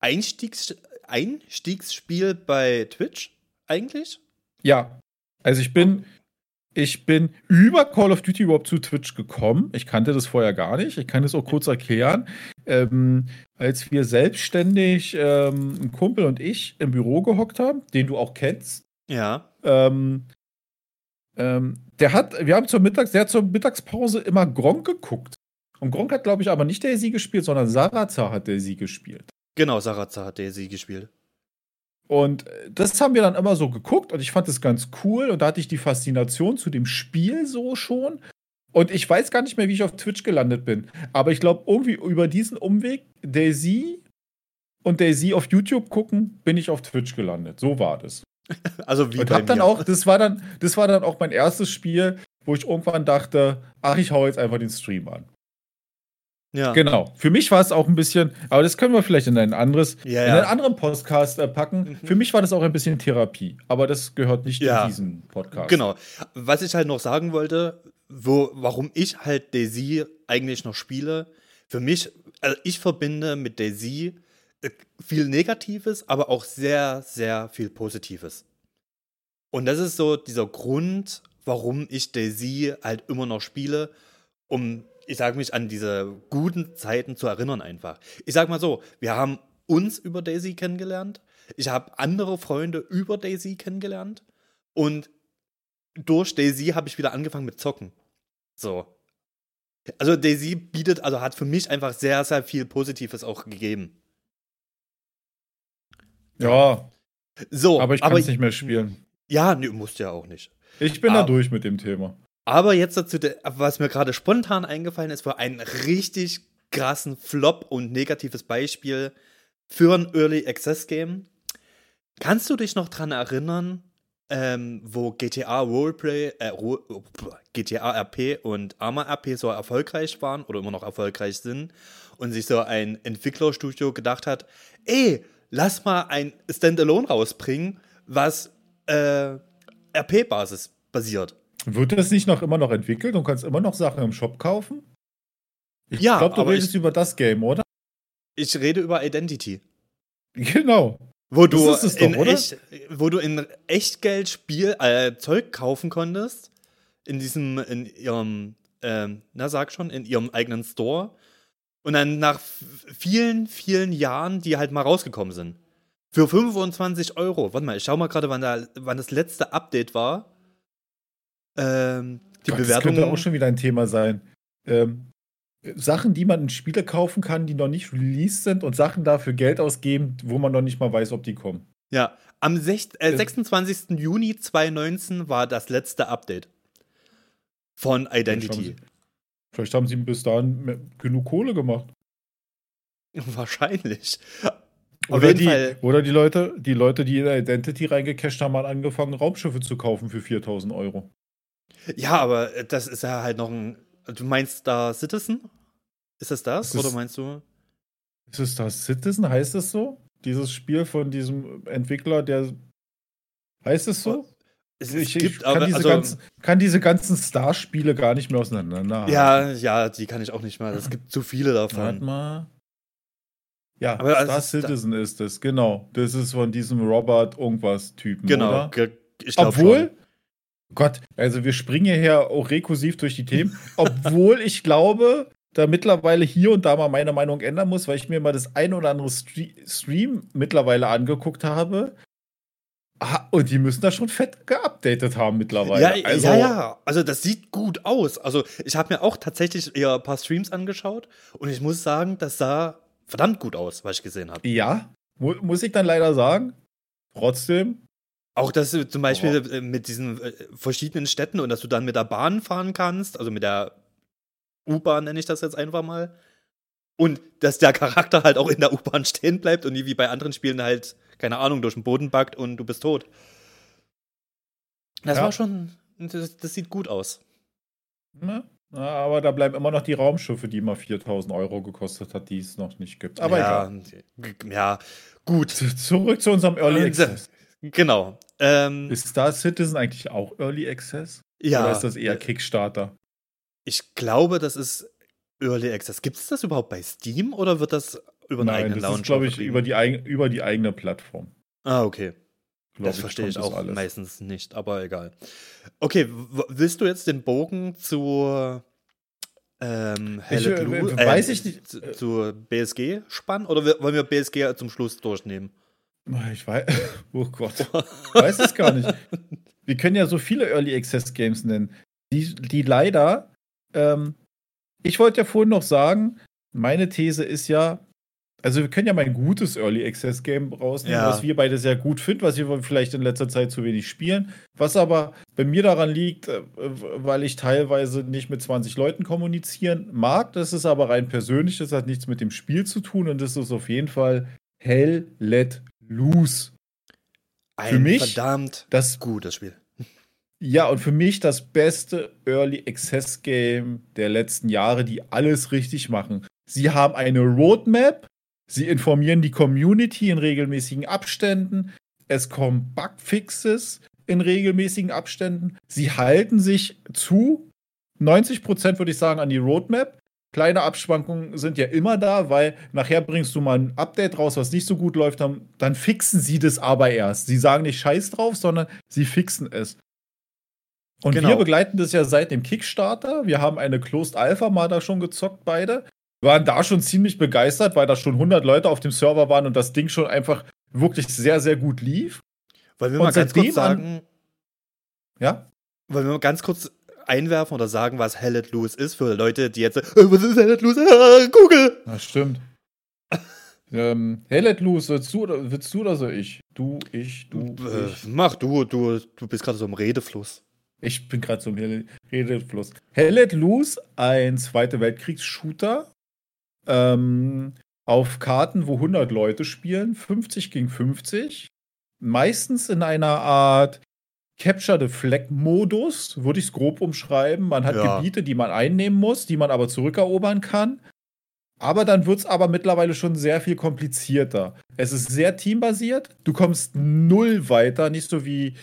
Einstiegs, Einstiegsspiel bei Twitch eigentlich? Ja. Also ich bin ich bin über Call of Duty überhaupt zu Twitch gekommen. Ich kannte das vorher gar nicht. Ich kann es auch kurz erklären. Ähm, als wir selbstständig, ähm, ein Kumpel und ich, im Büro gehockt haben, den du auch kennst. Ja. Ähm, ähm der hat, wir haben zur Mittags, der hat zur Mittagspause immer Gronk geguckt. Und Gronk hat, glaube ich, aber nicht der Sie gespielt, sondern Sarazar hat der Sie gespielt. Genau, Sarazar hat der Sie gespielt. Und das haben wir dann immer so geguckt und ich fand das ganz cool und da hatte ich die Faszination zu dem Spiel so schon. Und ich weiß gar nicht mehr, wie ich auf Twitch gelandet bin. Aber ich glaube, irgendwie über diesen Umweg, Daisy und Daisy auf YouTube gucken, bin ich auf Twitch gelandet. So war das. (laughs) Also wie und hab dann auch, das war dann, das war dann auch mein erstes Spiel, wo ich irgendwann dachte, ach, ich hau jetzt einfach den Stream an. Ja. Genau. Für mich war es auch ein bisschen, aber das können wir vielleicht in ein anderes, ja, ja. in einen anderen Podcast äh, packen. Mhm. Für mich war das auch ein bisschen Therapie, aber das gehört nicht in diesen Podcast. Genau. Was ich halt noch sagen wollte, wo, warum ich halt Daisy eigentlich noch spiele, für mich, also ich verbinde mit Daisy äh, viel Negatives, aber auch sehr, sehr viel Positives. Und das ist so dieser Grund, warum ich Daisy halt immer noch spiele, um ich sage mich an diese guten Zeiten zu erinnern einfach. Ich sage mal so, wir haben uns über Daisy kennengelernt. Ich habe andere Freunde über Daisy kennengelernt. Und durch Daisy habe ich wieder angefangen mit Zocken. So. Also Daisy bietet, also hat für mich einfach sehr, sehr viel Positives auch gegeben. Ja. So. Aber ich kann es nicht mehr spielen. Ja, nee, musst ja auch nicht. Ich bin aber, da durch mit dem Thema. Aber jetzt dazu, was mir gerade spontan eingefallen ist, war ein richtig krassen Flop und negatives Beispiel für ein Early Access Game. Kannst du dich noch dran erinnern, ähm, wo GTA Roleplay, äh, GTA RP und Arma RP so erfolgreich waren oder immer noch erfolgreich sind und sich so ein Entwicklerstudio gedacht hat, ey, lass mal ein Standalone rausbringen, was äh, RP-Basis basiert. Wird das nicht noch immer noch entwickelt und kannst immer noch Sachen im Shop kaufen? Ich ja, glaube, du redest ich, über das Game, oder? Ich rede über Identity. Genau. Wo du, doch, in echt, wo du in Echtgeld Spiel, äh, Zeug kaufen konntest. In diesem, in ihrem, ähm, na sag schon, in ihrem eigenen Store. Und dann nach vielen, vielen Jahren, die halt mal rausgekommen sind. Für 25 Euro. Warte mal, ich schau mal gerade, wann, wann das letzte Update war. Ähm, die Gott, Bewertung. Das könnte auch schon wieder ein Thema sein. Ähm, Sachen, die man in Spiele kaufen kann, die noch nicht released sind und Sachen dafür Geld ausgeben, wo man noch nicht mal weiß, ob die kommen. Ja, am 6, äh, 26. Juni 2019 war das letzte Update von Identity. Vielleicht haben sie, bis dahin genug Kohle gemacht. (laughs) Wahrscheinlich. Oder die, oder die Leute, die Leute, die in Identity reingecasht haben, haben angefangen, Raumschiffe zu kaufen für 4000 Euro. Ja, aber äh, das ist ja halt noch ein. Du meinst Star Citizen? Ist das das? das oder meinst du? Ist es Star Citizen? Heißt es so? Dieses Spiel von diesem Entwickler, der. Heißt es so? Es, ich, gibt, kann, aber, diese also, ganzen, kann diese ganzen Star-Spiele gar nicht mehr auseinander. Ja, ja, die kann ich auch nicht mehr. Es gibt zu viele davon. Warte mal. Ja, aber Star Citizen da ist es, genau. Das ist von diesem Robert irgendwas Typen. Genau. Oder? Obwohl, schon. Gott, also wir springen hier auch rekursiv durch die Themen, (laughs) obwohl ich glaube, da mittlerweile hier und da mal meine Meinung ändern muss, weil ich mir mal das ein oder andere Stream mittlerweile angeguckt habe. Ah, und die müssen da schon fett geupdatet haben mittlerweile. Ja, also, ja, ja. Also das sieht gut aus. Also ich habe mir auch tatsächlich eher ein paar Streams angeschaut und ich muss sagen, das sah verdammt gut aus, was ich gesehen habe. Ja, mu muss ich dann leider sagen. Trotzdem, auch, dass du zum Beispiel oh. mit diesen äh, verschiedenen Städten und dass du dann mit der Bahn fahren kannst, also mit der U-Bahn nenne ich das jetzt einfach mal. Und dass der Charakter halt auch in der U-Bahn stehen bleibt und nie wie bei anderen Spielen halt, keine Ahnung, durch den Boden backt und du bist tot. Das ja. war schon, das, das, sieht gut aus. Ja, aber da bleiben immer noch die Raumschiffe, die immer 4000 Euro gekostet hat, die es noch nicht gibt. Aber ja, egal. Ja, gut. Zurück zu unserem Early Access. Genau. Ähm, ist Star Citizen eigentlich auch Early Access? Ja. Oder ist das eher Kickstarter? Ich glaube, das ist Early Access. Gibt es das überhaupt bei Steam oder wird das über einen Nein, eigenen das Ist, glaube ich, über die, über die eigene Plattform. Ah, okay. Glaub das ich, verstehe ich auch alles. meistens nicht, aber egal. Okay, willst du jetzt den Bogen zu ähm, ich, äh, weiß ich nicht. Zu, zu BSG spannen oder wollen wir BSG zum Schluss durchnehmen? Ich weiß, (laughs) oh Gott, ich weiß es gar nicht. Wir können ja so viele Early Access Games nennen, die, die leider, ähm, ich wollte ja vorhin noch sagen, meine These ist ja, also wir können ja mal ein gutes Early Access Game rausnehmen, ja. was wir beide sehr gut finden, was wir vielleicht in letzter Zeit zu wenig spielen, was aber bei mir daran liegt, äh, weil ich teilweise nicht mit 20 Leuten kommunizieren mag. Das ist aber rein persönlich, das hat nichts mit dem Spiel zu tun und das ist auf jeden Fall Hell Let Loose. Ein für mich verdammt das gutes Spiel. Ja, und für mich das beste Early Access Game der letzten Jahre, die alles richtig machen. Sie haben eine Roadmap, sie informieren die Community in regelmäßigen Abständen, es kommen Bugfixes in regelmäßigen Abständen, sie halten sich zu 90 Prozent, würde ich sagen, an die Roadmap. Kleine Abschwankungen sind ja immer da, weil nachher bringst du mal ein Update raus, was nicht so gut läuft, dann, dann fixen sie das aber erst. Sie sagen nicht Scheiß drauf, sondern sie fixen es. Und genau. wir begleiten das ja seit dem Kickstarter. Wir haben eine Closed Alpha mal da schon gezockt, beide. Wir waren da schon ziemlich begeistert, weil da schon 100 Leute auf dem Server waren und das Ding schon einfach wirklich sehr, sehr gut lief. Weil wir mal ganz kurz sagen. Ja? Weil wir mal ganz kurz einwerfen oder sagen, was Hell Let Loose ist für Leute, die jetzt, äh, was ist Hell Let Loose? Ah, Google! Das stimmt. (laughs) ähm, Hell Let Loose, willst du, oder, willst du oder soll ich? Du, ich, du, äh, ich. Mach du, du, du bist gerade so im Redefluss. Ich bin gerade so im Redefluss. Hell Let Loose, ein Zweite Weltkriegs-Shooter. Ähm, auf Karten, wo 100 Leute spielen, 50 gegen 50. Meistens in einer Art Capture the Flag-Modus, würde ich es grob umschreiben. Man hat ja. Gebiete, die man einnehmen muss, die man aber zurückerobern kann. Aber dann wird es aber mittlerweile schon sehr viel komplizierter. Es ist sehr teambasiert. Du kommst null weiter, nicht so wie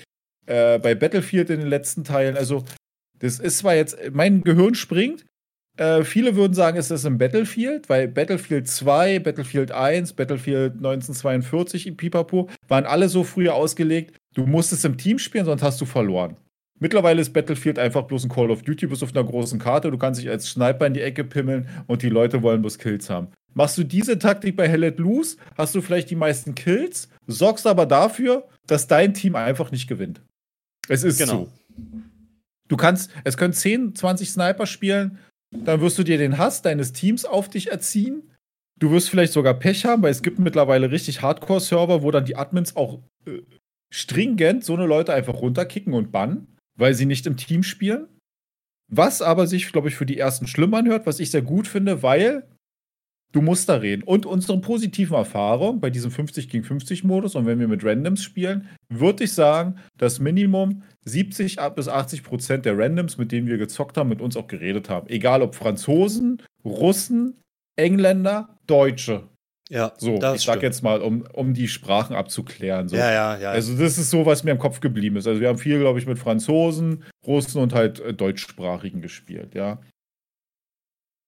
äh, bei Battlefield in den letzten Teilen. Also, das ist zwar jetzt, mein Gehirn springt. Äh, viele würden sagen, es ist ein Battlefield, weil Battlefield 2, Battlefield 1, Battlefield 1942 in Pipapo waren alle so früher ausgelegt, Du musstest im Team spielen, sonst hast du verloren. Mittlerweile ist Battlefield einfach bloß ein Call of Duty, bis auf einer großen Karte. Du kannst dich als Sniper in die Ecke pimmeln und die Leute wollen bloß Kills haben. Machst du diese Taktik bei Hell Let Loose, hast du vielleicht die meisten Kills, sorgst aber dafür, dass dein Team einfach nicht gewinnt. Es ist genau. so. Du kannst, es können 10, 20 Sniper spielen, dann wirst du dir den Hass deines Teams auf dich erziehen. Du wirst vielleicht sogar Pech haben, weil es gibt mittlerweile richtig Hardcore-Server, wo dann die Admins auch äh, stringent so eine Leute einfach runterkicken und bannen, weil sie nicht im Team spielen. Was aber sich, glaube ich, für die ersten schlimm anhört, was ich sehr gut finde, weil du musst da reden. Und unsere positiven Erfahrungen bei diesem 50 gegen 50 Modus und wenn wir mit Randoms spielen, würde ich sagen, dass Minimum 70 bis 80 Prozent der Randoms, mit denen wir gezockt haben, mit uns auch geredet haben. Egal ob Franzosen, Russen, Engländer, Deutsche. Ja, so, ich sag jetzt mal, um, um die Sprachen abzuklären. So. Ja, ja, ja. Also, das ist so, was mir im Kopf geblieben ist. Also, wir haben viel, glaube ich, mit Franzosen, Russen und halt äh, Deutschsprachigen gespielt, ja.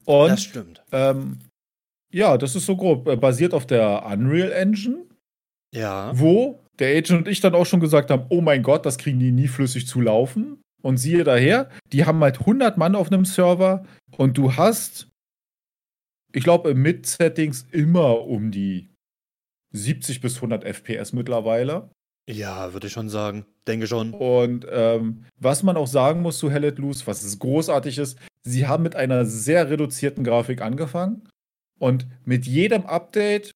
Und, das stimmt. Ähm, ja, das ist so grob. Äh, basiert auf der Unreal Engine. Ja. Wo der Agent und ich dann auch schon gesagt haben: Oh mein Gott, das kriegen die nie flüssig zu laufen. Und siehe daher, die haben halt 100 Mann auf einem Server und du hast ich glaube, im Mid-Settings immer um die 70 bis 100 FPS mittlerweile. Ja, würde ich schon sagen. Denke schon. Und ähm, was man auch sagen muss zu Hell Let Loose, was großartig ist, sie haben mit einer sehr reduzierten Grafik angefangen. Und mit jedem Update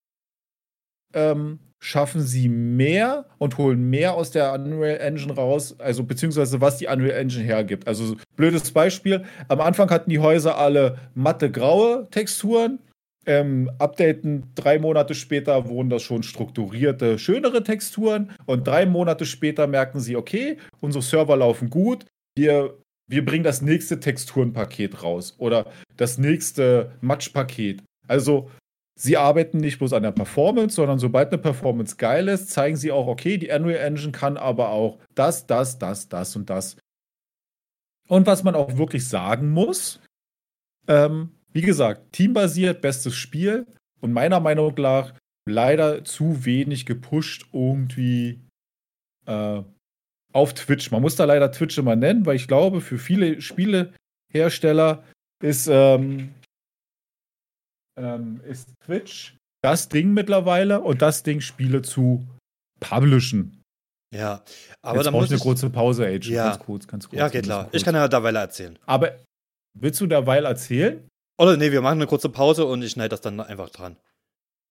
ähm, schaffen sie mehr und holen mehr aus der Unreal Engine raus, also beziehungsweise was die Unreal Engine hergibt. Also blödes Beispiel, am Anfang hatten die Häuser alle matte graue Texturen, ähm, updaten drei Monate später wurden das schon strukturierte, schönere Texturen und drei Monate später merken sie, okay, unsere Server laufen gut, wir, wir bringen das nächste Texturenpaket raus oder das nächste Matchpaket. Also sie arbeiten nicht bloß an der Performance, sondern sobald eine Performance geil ist, zeigen sie auch, okay, die Unreal Engine kann aber auch das, das, das, das und das. Und was man auch wirklich sagen muss, ähm, wie gesagt, teambasiert, bestes Spiel und meiner Meinung nach leider zu wenig gepusht irgendwie äh, auf Twitch. Man muss da leider Twitch immer nennen, weil ich glaube, für viele Spielehersteller ist, ähm, ähm, ist Twitch das Ding mittlerweile und das Ding Spiele zu publishen. Ja, aber Jetzt dann muss ich eine kurze Pause, Age. Ja. Ganz kurz, ganz kurz. Ja, geht klar. Ich kann ja derweil erzählen. Aber willst du derweil erzählen? Oder nee, wir machen eine kurze Pause und ich schneide das dann einfach dran.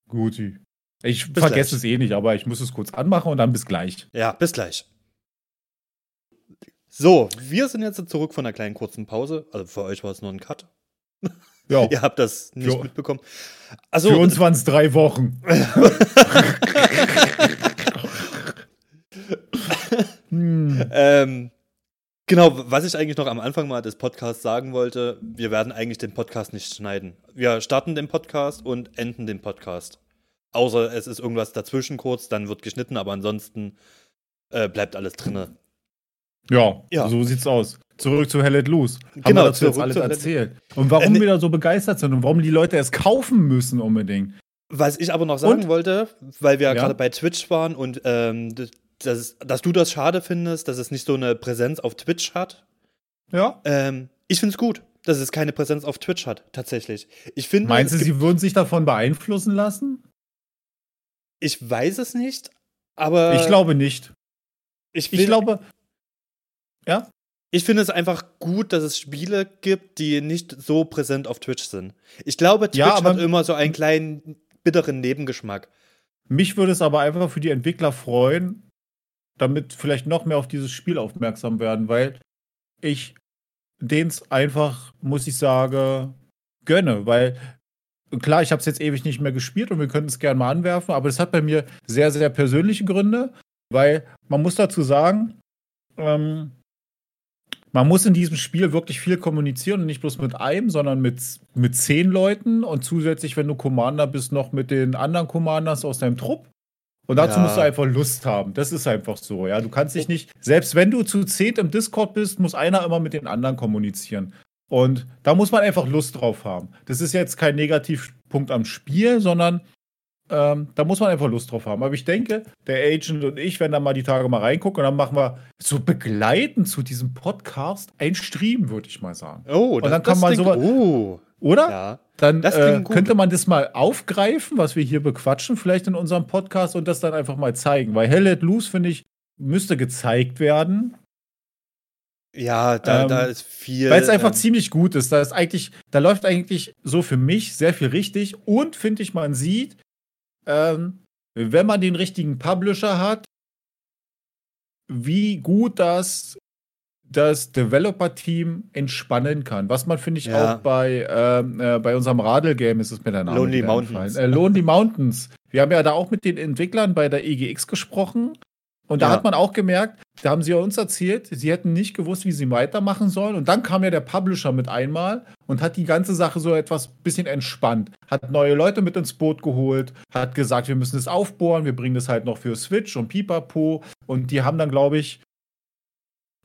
Guti. Ich bis vergesse gleich. es eh nicht, aber ich muss es kurz anmachen und dann bis gleich. Ja, bis gleich. So, wir sind jetzt zurück von einer kleinen kurzen Pause. Also für euch war es nur ein Cut. Ja. (laughs) Ihr habt das nicht für, mitbekommen. Also, für uns waren es drei Wochen. hm. (laughs) ähm, genau, was ich eigentlich noch am Anfang mal des Podcasts sagen wollte, wir werden eigentlich den Podcast nicht schneiden. Wir starten den Podcast und enden den Podcast. Außer es ist irgendwas dazwischen kurz, dann wird geschnitten, aber ansonsten äh, bleibt alles drinne. Ja, ja, so sieht's aus. Zurück zu Hell Let Loose. Haben genau, wir dazu jetzt alles erzählt. Und warum äh, wir da so begeistert sind und warum die Leute es kaufen müssen unbedingt. Was ich aber noch sagen und? wollte, weil wir ja. gerade bei Twitch waren und ähm, dass, dass du das schade findest, dass es nicht so eine Präsenz auf Twitch hat. Ja. Ähm, ich finde es gut, dass es keine Präsenz auf Twitch hat, tatsächlich. Ich finde, Meinst du, sie würden sich davon beeinflussen lassen? Ich weiß es nicht, aber. Ich glaube nicht. Ich, ich glaube. Ja? Ich finde es einfach gut, dass es Spiele gibt, die nicht so präsent auf Twitch sind. Ich glaube, Twitch ja, hat immer so einen kleinen bitteren Nebengeschmack. Mich würde es aber einfach für die Entwickler freuen, damit vielleicht noch mehr auf dieses Spiel aufmerksam werden, weil ich denen es einfach, muss ich sagen, gönne, weil klar, ich habe es jetzt ewig nicht mehr gespielt und wir können es gerne mal anwerfen, aber es hat bei mir sehr, sehr persönliche Gründe, weil man muss dazu sagen, ähm, man muss in diesem Spiel wirklich viel kommunizieren und nicht bloß mit einem, sondern mit, mit zehn Leuten und zusätzlich, wenn du Commander bist, noch mit den anderen Commanders aus deinem Trupp. Und dazu ja. musst du einfach Lust haben. Das ist einfach so, ja. Du kannst dich nicht, selbst wenn du zu zehnt im Discord bist, muss einer immer mit den anderen kommunizieren. Und da muss man einfach Lust drauf haben. Das ist jetzt kein Negativpunkt am Spiel, sondern ähm, da muss man einfach Lust drauf haben. Aber ich denke, der Agent und ich werden da mal die Tage mal reingucken und dann machen wir so begleitend zu diesem Podcast ein Stream, würde ich mal sagen. Oh, und das, dann kann man sowas. Oh. Oder? Ja. Dann äh, könnte man das mal aufgreifen, was wir hier bequatschen, vielleicht in unserem Podcast und das dann einfach mal zeigen. Weil Hell Let Loose, finde ich, müsste gezeigt werden. Ja, da, ähm, da ist viel. Weil es einfach ähm, ziemlich gut ist. Da ist eigentlich, da läuft eigentlich so für mich sehr viel richtig. Und finde ich, man sieht, ähm, wenn man den richtigen Publisher hat, wie gut das das Developer-Team entspannen kann. Was man, finde ich, ja. auch bei, ähm, äh, bei unserem Radl-Game ist es mir dann Lonely Mountains. Äh, Lonely Mountains. Wir haben ja da auch mit den Entwicklern bei der EGX gesprochen. Und da ja. hat man auch gemerkt, da haben sie uns erzählt, sie hätten nicht gewusst, wie sie weitermachen sollen. Und dann kam ja der Publisher mit einmal und hat die ganze Sache so etwas bisschen entspannt. Hat neue Leute mit ins Boot geholt, hat gesagt, wir müssen es aufbohren, wir bringen das halt noch für Switch und Pipapo. Und die haben dann, glaube ich,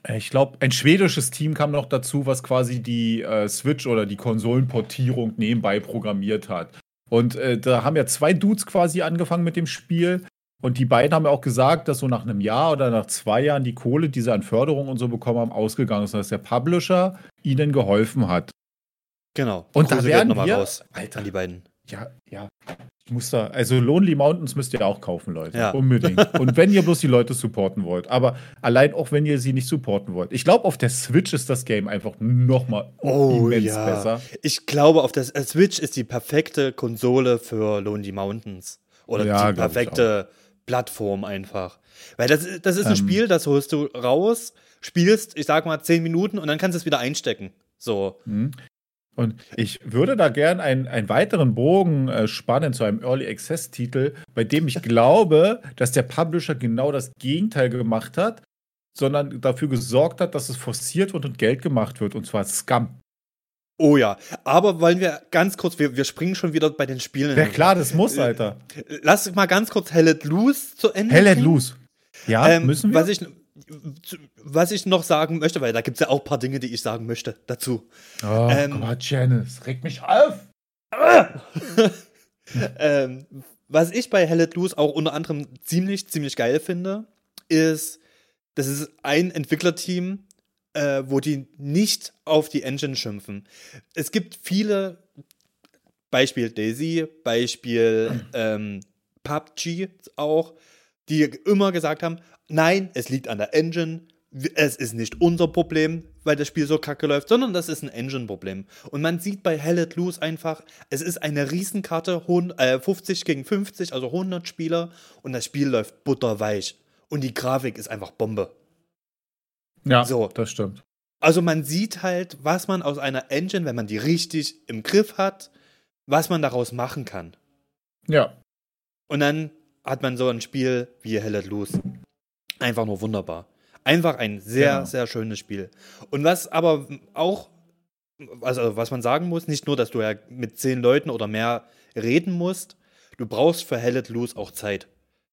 ich glaube, ein schwedisches Team kam noch dazu, was quasi die äh, Switch oder die Konsolenportierung nebenbei programmiert hat. Und äh, da haben ja zwei Dudes quasi angefangen mit dem Spiel. Und die beiden haben ja auch gesagt, dass so nach einem Jahr oder nach zwei Jahren die Kohle, die sie an Förderung und so bekommen haben, ausgegangen ist, dass der Publisher ihnen geholfen hat. Genau. Und Grüße da werden wir, raus Alter, an die beiden. Ja, ja. Ich muss da, also Lonely Mountains müsst ihr auch kaufen, Leute. Ja. Unbedingt. Und wenn ihr bloß die Leute supporten wollt. Aber allein auch wenn ihr sie nicht supporten wollt. Ich glaube, auf der Switch ist das Game einfach nochmal oh, immens ja. besser. Ich glaube, auf der äh, Switch ist die perfekte Konsole für Lonely Mountains. Oder ja, die perfekte Plattform einfach. Weil das, das ist ein ähm, Spiel, das holst du raus, spielst, ich sag mal, zehn Minuten und dann kannst du es wieder einstecken. So. Mhm. Und ich würde da gern einen, einen weiteren Bogen äh, spannen zu einem Early Access Titel, bei dem ich (laughs) glaube, dass der Publisher genau das Gegenteil gemacht hat, sondern dafür gesorgt hat, dass es forciert wird und Geld gemacht wird, und zwar Scum. Oh ja, aber wollen wir ganz kurz, wir, wir springen schon wieder bei den Spielen. Ja klar, das muss, Alter. Lass mal ganz kurz Hell Let Loose zu Ende Hell Let Loose. Ja, Ähm, müssen wir? Was ich, was ich noch sagen möchte, weil da gibt es ja auch ein paar Dinge, die ich sagen möchte dazu. oh ähm, Gott, Janice, regt mich auf. (laughs) ähm, was ich bei Hell Let Loose auch unter anderem ziemlich, ziemlich geil finde, ist, das ist ein Entwicklerteam, äh, wo die nicht auf die Engine schimpfen. Es gibt viele, Beispiel Daisy, Beispiel ähm, PUBG auch, die immer gesagt haben, nein, es liegt an der Engine, es ist nicht unser Problem, weil das Spiel so kacke läuft, sondern das ist ein Engine-Problem. Und man sieht bei Hell Let Loose einfach, es ist eine Riesenkarte, 50 gegen 50, also 100 Spieler und das Spiel läuft butterweich. Und die Grafik ist einfach Bombe. Ja, So. das stimmt. Also man sieht halt, was man aus einer Engine, wenn man die richtig im Griff hat, was man daraus machen kann. Ja, Und dann hat man so ein Spiel wie Hell Let Loose. Einfach nur wunderbar. Einfach ein sehr, Genau. sehr schönes Spiel. Und was aber auch, also was man sagen muss, nicht nur, dass du ja mit zehn Leuten oder mehr reden musst, du brauchst für Hell Let Loose auch Zeit.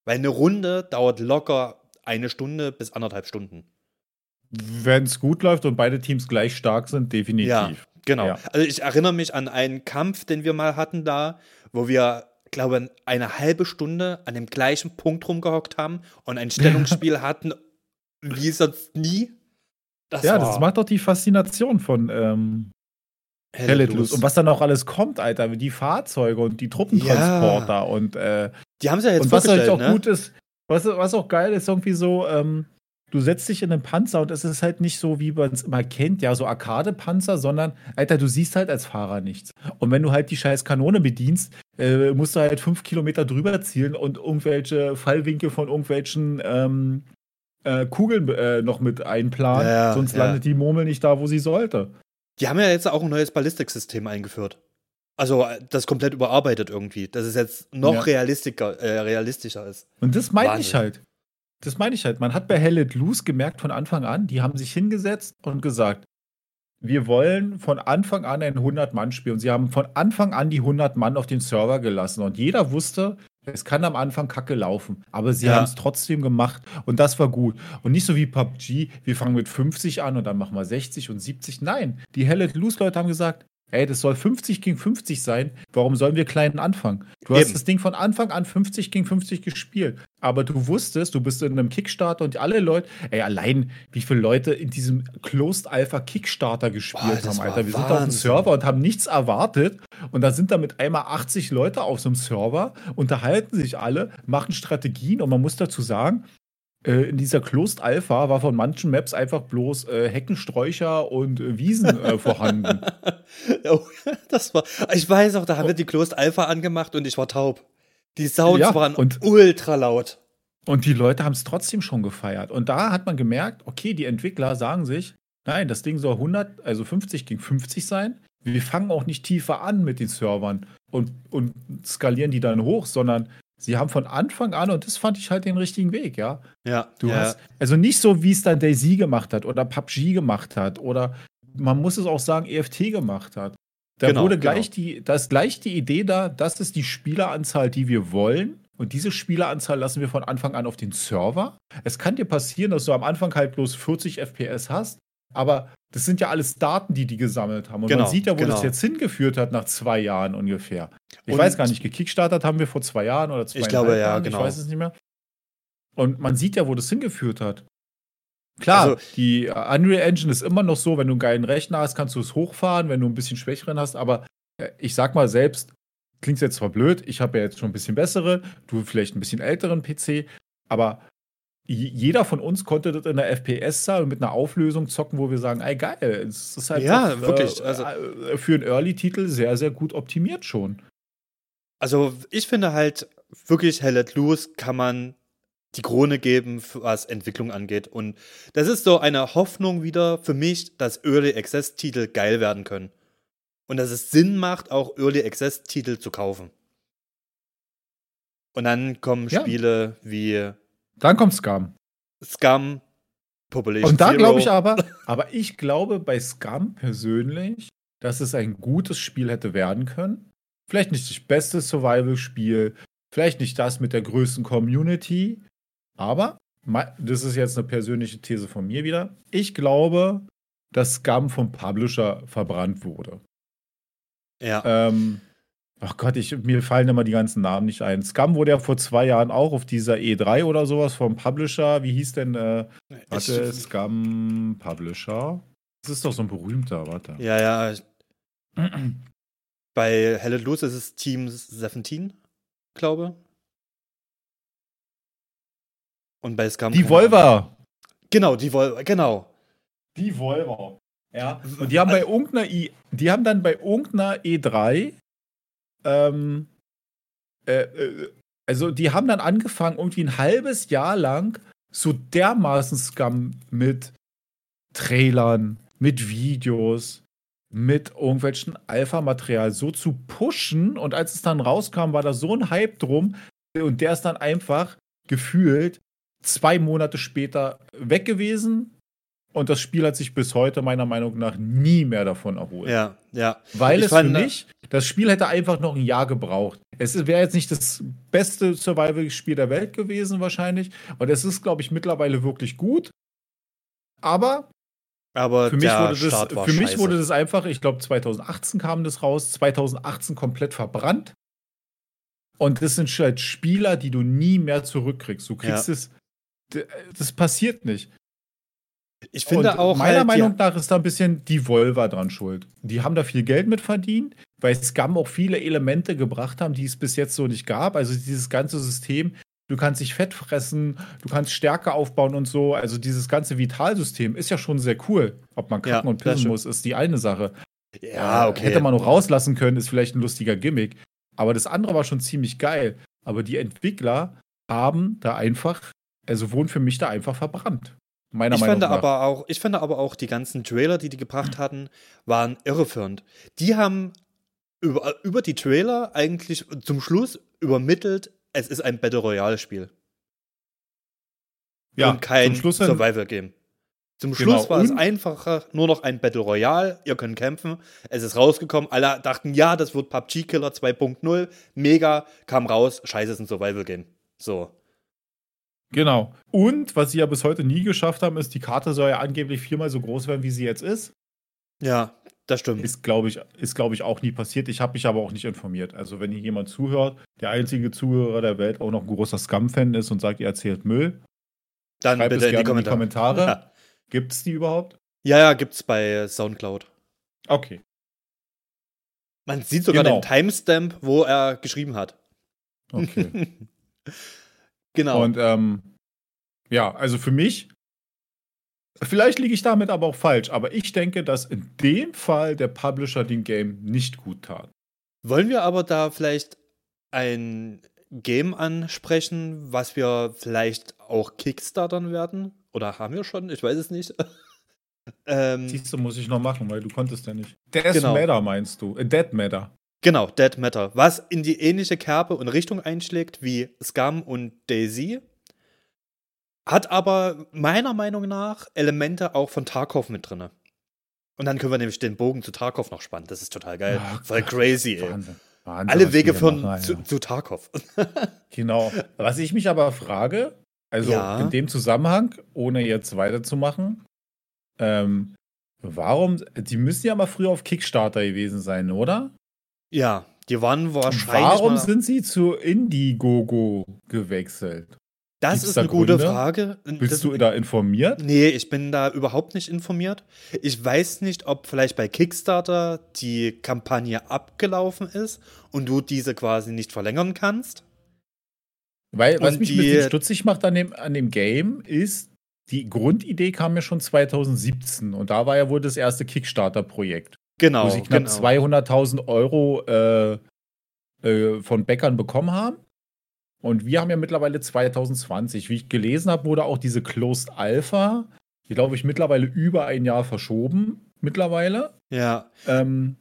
Weil eine Runde dauert locker eine Stunde bis anderthalb Stunden. Wenn es gut läuft und beide Teams gleich stark sind, definitiv. Ja, genau. Ja. Also ich erinnere mich an einen Kampf, den wir mal hatten da, wo wir, glaube eine halbe Stunde an dem gleichen Punkt rumgehockt haben und ein Stellungsspiel (laughs) hatten, wie sonst nie. Das Ja, war das macht doch die Faszination von ähm, Hell Hell Let Let Loose. Loose. Und was dann auch alles kommt, Alter, die Fahrzeuge und die Truppentransporter und, äh, Die haben sie ja jetzt und was halt auch ne? gut ist, was, was auch geil ist, irgendwie so, ähm, du setzt dich in einen Panzer und es ist halt nicht so, wie man es immer kennt, ja, so Arcade-Panzer, sondern, Alter, du siehst halt als Fahrer nichts. Und wenn du halt die scheiß Kanone bedienst, äh, musst du halt fünf Kilometer drüber zielen und irgendwelche Fallwinkel von irgendwelchen ähm, äh, Kugeln äh, noch mit einplanen, Ja, sonst ja. landet die Murmel nicht da, wo sie sollte. Die haben ja jetzt auch ein neues Ballistiksystem eingeführt. Also äh, das komplett überarbeitet irgendwie, dass es jetzt noch Ja. realistischer, äh, realistischer ist. Und das meine ich halt. Das meine ich halt. Man hat bei Hell Let Loose gemerkt von Anfang an, die haben sich hingesetzt und gesagt, wir wollen von Anfang an ein 100-Mann-Spiel. Und sie haben von Anfang an die 100 Mann auf den Server gelassen. Und jeder wusste, es kann am Anfang kacke laufen. Aber sie Ja. haben es trotzdem gemacht. Und das war gut. Und nicht so wie PUBG, wir fangen mit 50 an und dann machen wir 60 und 70. Nein, die Hell Let Loose-Leute haben gesagt, ey, das soll 50 gegen 50 sein. Warum sollen wir kleinen anfangen? Du hast Eben. das Ding von Anfang an 50 gegen 50 gespielt. Aber du wusstest, du bist in einem Kickstarter und alle Leute, ey, allein wie viele Leute in diesem Closed Alpha Kickstarter gespielt Boah, haben, Alter. Wir sind auf dem Wahnsinn. Server und haben nichts erwartet. Und da sind da mit einmal 80 Leute auf so einem Server, unterhalten sich alle, machen Strategien und man muss dazu sagen, in dieser Closed Alpha war von manchen Maps einfach bloß äh, Heckensträucher und äh, Wiesen äh, vorhanden. (laughs) Oh, das war. Ich weiß auch, da haben wir die Closed Alpha angemacht und ich war taub. Die Sounds Ja, waren und- ultra laut. Und die Leute haben es trotzdem schon gefeiert. Und da hat man gemerkt, okay, die Entwickler sagen sich, nein, das Ding soll 100, also 50 gegen 50 sein. Wir fangen auch nicht tiefer an mit den Servern und, und skalieren die dann hoch, sondern sie haben von Anfang an, und das fand ich halt den richtigen Weg, ja. Ja, Du ja. hast, also nicht so, wie es dann Daisy gemacht hat oder PUBG gemacht hat oder man muss es auch sagen, EFT gemacht hat. Da Genau, wurde gleich genau. die, da ist gleich die Idee da, das ist die Spieleranzahl, die wir wollen. Und diese Spieleranzahl lassen wir von Anfang an auf den Server. Es kann dir passieren, dass du am Anfang halt bloß 40 FPS hast, aber das sind ja alles Daten, die die gesammelt haben. Und Genau, man sieht ja, wo genau. das jetzt hingeführt hat nach zwei Jahren ungefähr. Ich Und- weiß gar nicht, gekickstartet haben wir vor zwei Jahren oder zwei glaube, ja, Jahren, genau. Ich weiß es nicht mehr. Und man sieht ja, wo das hingeführt hat. Klar, Also- die Unreal Engine ist immer noch so, wenn du einen geilen Rechner hast, kannst du es hochfahren, wenn du ein bisschen schwächeren hast, aber äh, ich sag mal selbst, klingt jetzt zwar blöd, ich habe ja jetzt schon ein bisschen bessere, du vielleicht ein bisschen älteren PC, aber jeder von uns konnte das in der FPS-Zahl mit einer Auflösung zocken, wo wir sagen, ey geil, es ist halt Ja, doch, wirklich, Äh, also- äh, für einen Early-Titel sehr, sehr gut optimiert schon. Also ich finde halt wirklich Hell Let Loose kann man die Krone geben, was Entwicklung angeht. Und das ist so eine Hoffnung wieder für mich, dass Early Access Titel geil werden können. und dass es Sinn macht, auch Early Access Titel zu kaufen. Und dann kommen Ja. Spiele wie Dann kommt Scum. Scum, Population Und da glaube ich aber, (laughs) aber ich glaube bei Scum persönlich, dass es ein gutes Spiel hätte werden können. Vielleicht nicht das beste Survival-Spiel, vielleicht nicht das mit der größten Community, aber das ist jetzt eine persönliche These von mir wieder. Ich glaube, dass Scum vom Publisher verbrannt wurde. Ja. Ähm, ach Gott, ich, mir fallen immer die ganzen Namen nicht ein. Scum wurde ja vor zwei Jahren auch auf dieser E3 oder sowas vom Publisher. Wie hieß denn, äh, warte, Ich- Scum Publisher? Das ist doch so ein berühmter, warte. ja, ja. (clears throat) Bei Hell Loose ist es Team 17, glaube. Und bei Scum. Die. Volver. Genau, die Volver, genau. Die Volver. Ja. Und die haben bei irgendeiner I, die haben dann bei irgendeiner E3, ähm, äh, äh, also die haben dann angefangen, irgendwie ein halbes Jahr lang so dermaßen Scum mit Trailern, mit Videos, mit irgendwelchen Alpha-Material so zu pushen. Und als es dann rauskam, war da so ein Hype drum. Und der ist dann einfach gefühlt zwei Monate später weg gewesen. Und das Spiel hat sich bis heute meiner Meinung nach nie mehr davon erholt. Ja, ja. Weil Ich es fand, für äh, mich, das Spiel hätte einfach noch ein Jahr gebraucht. Es wäre jetzt nicht das beste Survival-Spiel der Welt gewesen, wahrscheinlich. Und es ist, glaube ich, mittlerweile wirklich gut. Aber Aber für mich, wurde das, für mich wurde das einfach, ich glaube, 2018 kam das raus, 2018 komplett verbrannt. Und das sind halt Spieler, die du nie mehr zurückkriegst. Du kriegst Ja. es, das passiert nicht. Ich finde Und auch meiner halt, Meinung ja, nach ist da ein bisschen die Volva dran schuld. Die haben da viel Geld mit verdient, weil Scum auch viele Elemente gebracht haben, die es bis jetzt so nicht gab. Also dieses ganze System, du kannst dich fett fressen, du kannst Stärke aufbauen und so. Also dieses ganze Vitalsystem ist ja schon sehr cool. Ob man kacken Ja, und pissen muss, ist die eine Sache. ja, Äh, okay. Hätte man noch rauslassen können, ist vielleicht ein lustiger Gimmick. Aber das andere war schon ziemlich geil. Aber die Entwickler haben da einfach, also wurden für mich da einfach verbrannt. Meiner ich Meinung finde nach. aber auch, ich finde aber auch die ganzen Trailer, die die gebracht hatten, waren irreführend. Die haben über, über die Trailer eigentlich zum Schluss übermittelt, es ist ein Battle Royale Spiel ja, und kein zum Schluss hin- Survival Game. Zum Genau, Schluss war es einfacher, nur noch ein Battle Royale, ihr könnt kämpfen. Es ist rausgekommen, alle dachten, ja, das wird PUBG Killer 2.0, mega, kam raus, scheiße, ist ein Survival Game. So. Genau. Und was sie ja bis heute nie geschafft haben, ist, die Karte soll ja angeblich viermal so groß werden, wie sie jetzt ist. Ja, das stimmt. Ist, glaube ich, ist, glaube ich, auch nie passiert. Ich habe mich aber auch nicht informiert. Also, wenn hier jemand zuhört, der einzige Zuhörer der Welt auch noch ein großer Scum-Fan ist und sagt, ihr erzählt Müll, Dann schreibt bitte es in die gerne in die Kommentare. Kommentare. Ja. Gibt es die überhaupt? ja, ja, gibt's bei Soundcloud. Okay. Man sieht sogar Genau. den Timestamp, wo er geschrieben hat. Okay. (laughs) genau. Und ähm, ja, also für mich, vielleicht liege ich damit aber auch falsch, aber ich denke, dass in dem Fall der Publisher den Game nicht gut tat. Wollen wir aber da vielleicht ein Game ansprechen, was wir vielleicht auch Kickstartern werden? Oder haben wir schon? Ich weiß es nicht. (laughs) ähm, Siehst du, muss ich noch machen, weil du konntest ja nicht. Death Genau. Matter meinst du? Äh, Dead Matter. Genau, Dead Matter. Was in die ähnliche Kerbe und Richtung einschlägt wie Scum und Daisy. Hat aber meiner Meinung nach Elemente auch von Tarkov mit drin. Und dann können wir nämlich den Bogen zu Tarkov noch spannen. Das ist total geil. Ja, Voll crazy, ey. Wahnsinn. Wahnsinn, Alle Wege machen, zu, zu Tarkov. (laughs) Genau. Was ich mich aber frage, also Ja. in dem Zusammenhang, ohne jetzt weiterzumachen, ähm, warum, die müssen ja mal früher auf Kickstarter gewesen sein, oder? Ja, die waren wahrscheinlich. Warum mal, sind sie zu Indiegogo gewechselt? das gibt's ist da eine gute Gründe? Frage. Bist das, du da informiert? Nee, ich bin da überhaupt nicht informiert. Ich weiß nicht, ob vielleicht bei Kickstarter die Kampagne abgelaufen ist und du diese quasi nicht verlängern kannst. Weil, was Und mich ein die- bisschen stutzig macht an dem, an dem Game, ist, die Grundidee kam ja schon 2017 und da war ja wohl das erste Kickstarter-Projekt, Genau. wo sie knapp genau. 200.000 Euro äh, äh, von Bäckern bekommen haben. Und wir haben ja mittlerweile 2020. Wie ich gelesen habe, wurde auch diese Closed Alpha, die glaube ich mittlerweile über ein Jahr verschoben, mittlerweile. Ja, Ähm,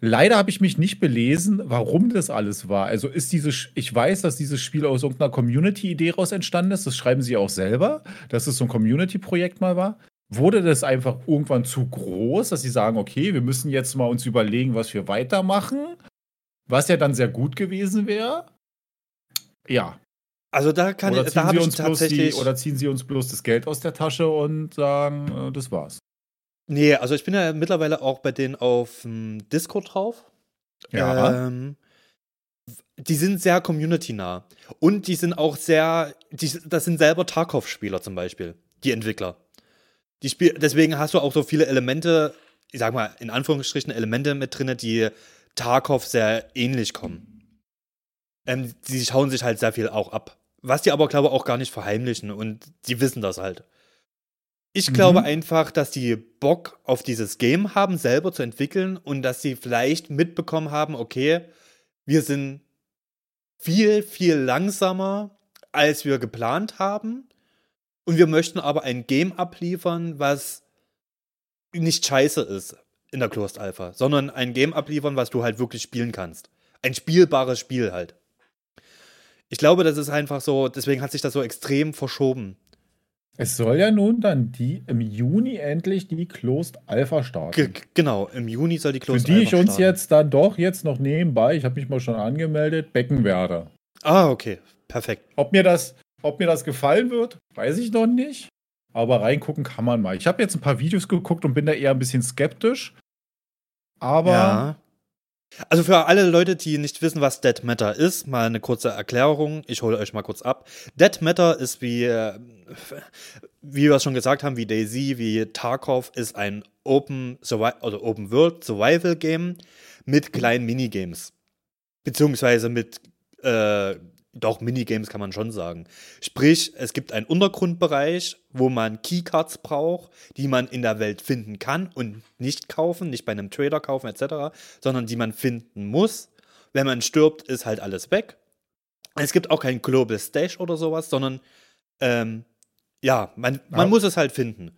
Leider habe ich mich nicht belesen, warum das alles war. Also ist dieses, ich weiß, dass dieses Spiel aus irgendeiner Community-Idee raus entstanden ist. Das schreiben sie auch selber, dass es so ein Community-Projekt mal war. Wurde das einfach irgendwann zu groß, dass sie sagen, okay, wir müssen jetzt mal uns überlegen, was wir weitermachen? Was ja dann sehr gut gewesen wäre. Ja. Also da kann oder ich, da habe ich tatsächlich. Die, oder ziehen sie uns bloß das Geld aus der Tasche und sagen, äh, das war's. Nee, also ich bin ja mittlerweile auch bei denen auf ähm, Discord drauf. Ja. Ähm, die sind sehr community-nah. Und die sind auch sehr, die, das sind selber Tarkov-Spieler zum Beispiel, die Entwickler. Die Spiel, deswegen hast du auch so viele Elemente, ich sag mal, in Anführungsstrichen Elemente mit drin, die Tarkov sehr ähnlich kommen. Ähm, die schauen sich halt sehr viel auch ab. Was die aber, glaube ich, auch gar nicht verheimlichen und die wissen das halt. Ich glaube mhm. einfach, dass die Bock auf dieses Game haben, selber zu entwickeln und dass sie vielleicht mitbekommen haben, okay, wir sind viel, viel langsamer, als wir geplant haben. Und wir möchten aber ein Game abliefern, was nicht scheiße ist in der Closed Alpha, sondern ein Game abliefern, was du halt wirklich spielen kannst. Ein spielbares Spiel halt. Ich glaube, das ist einfach so, deswegen hat sich das so extrem verschoben. Es soll ja nun dann die im Juni endlich die Closed Alpha starten. G genau, im Juni soll die Closed Alpha starten. Für die ich uns jetzt dann doch jetzt noch nebenbei, ich habe mich mal schon angemeldet, becken werde. Ah, okay, perfekt. Ob mir das, ob mir das gefallen wird, weiß ich noch nicht. Aber reingucken kann man mal. Ich habe jetzt ein paar Videos geguckt und bin da eher ein bisschen skeptisch. Aber ja. Also für alle Leute, die nicht wissen, was Dead Matter ist, mal eine kurze Erklärung. Ich hole euch mal kurz ab. Dead Matter ist wie, äh, wie wir es schon gesagt haben, wie Daisy, wie Tarkov, ist ein Open, oder Open World Survival Game mit kleinen Minigames. Beziehungsweise mit äh, doch, Minigames kann man schon sagen. Sprich, es gibt einen Untergrundbereich, wo man Keycards braucht, die man in der Welt finden kann und nicht kaufen, nicht bei einem Trader kaufen etc., sondern die man finden muss. Wenn man stirbt, ist halt alles weg. Es gibt auch kein Global Stash oder sowas, sondern ähm, ja, man, man ja. muss es halt finden.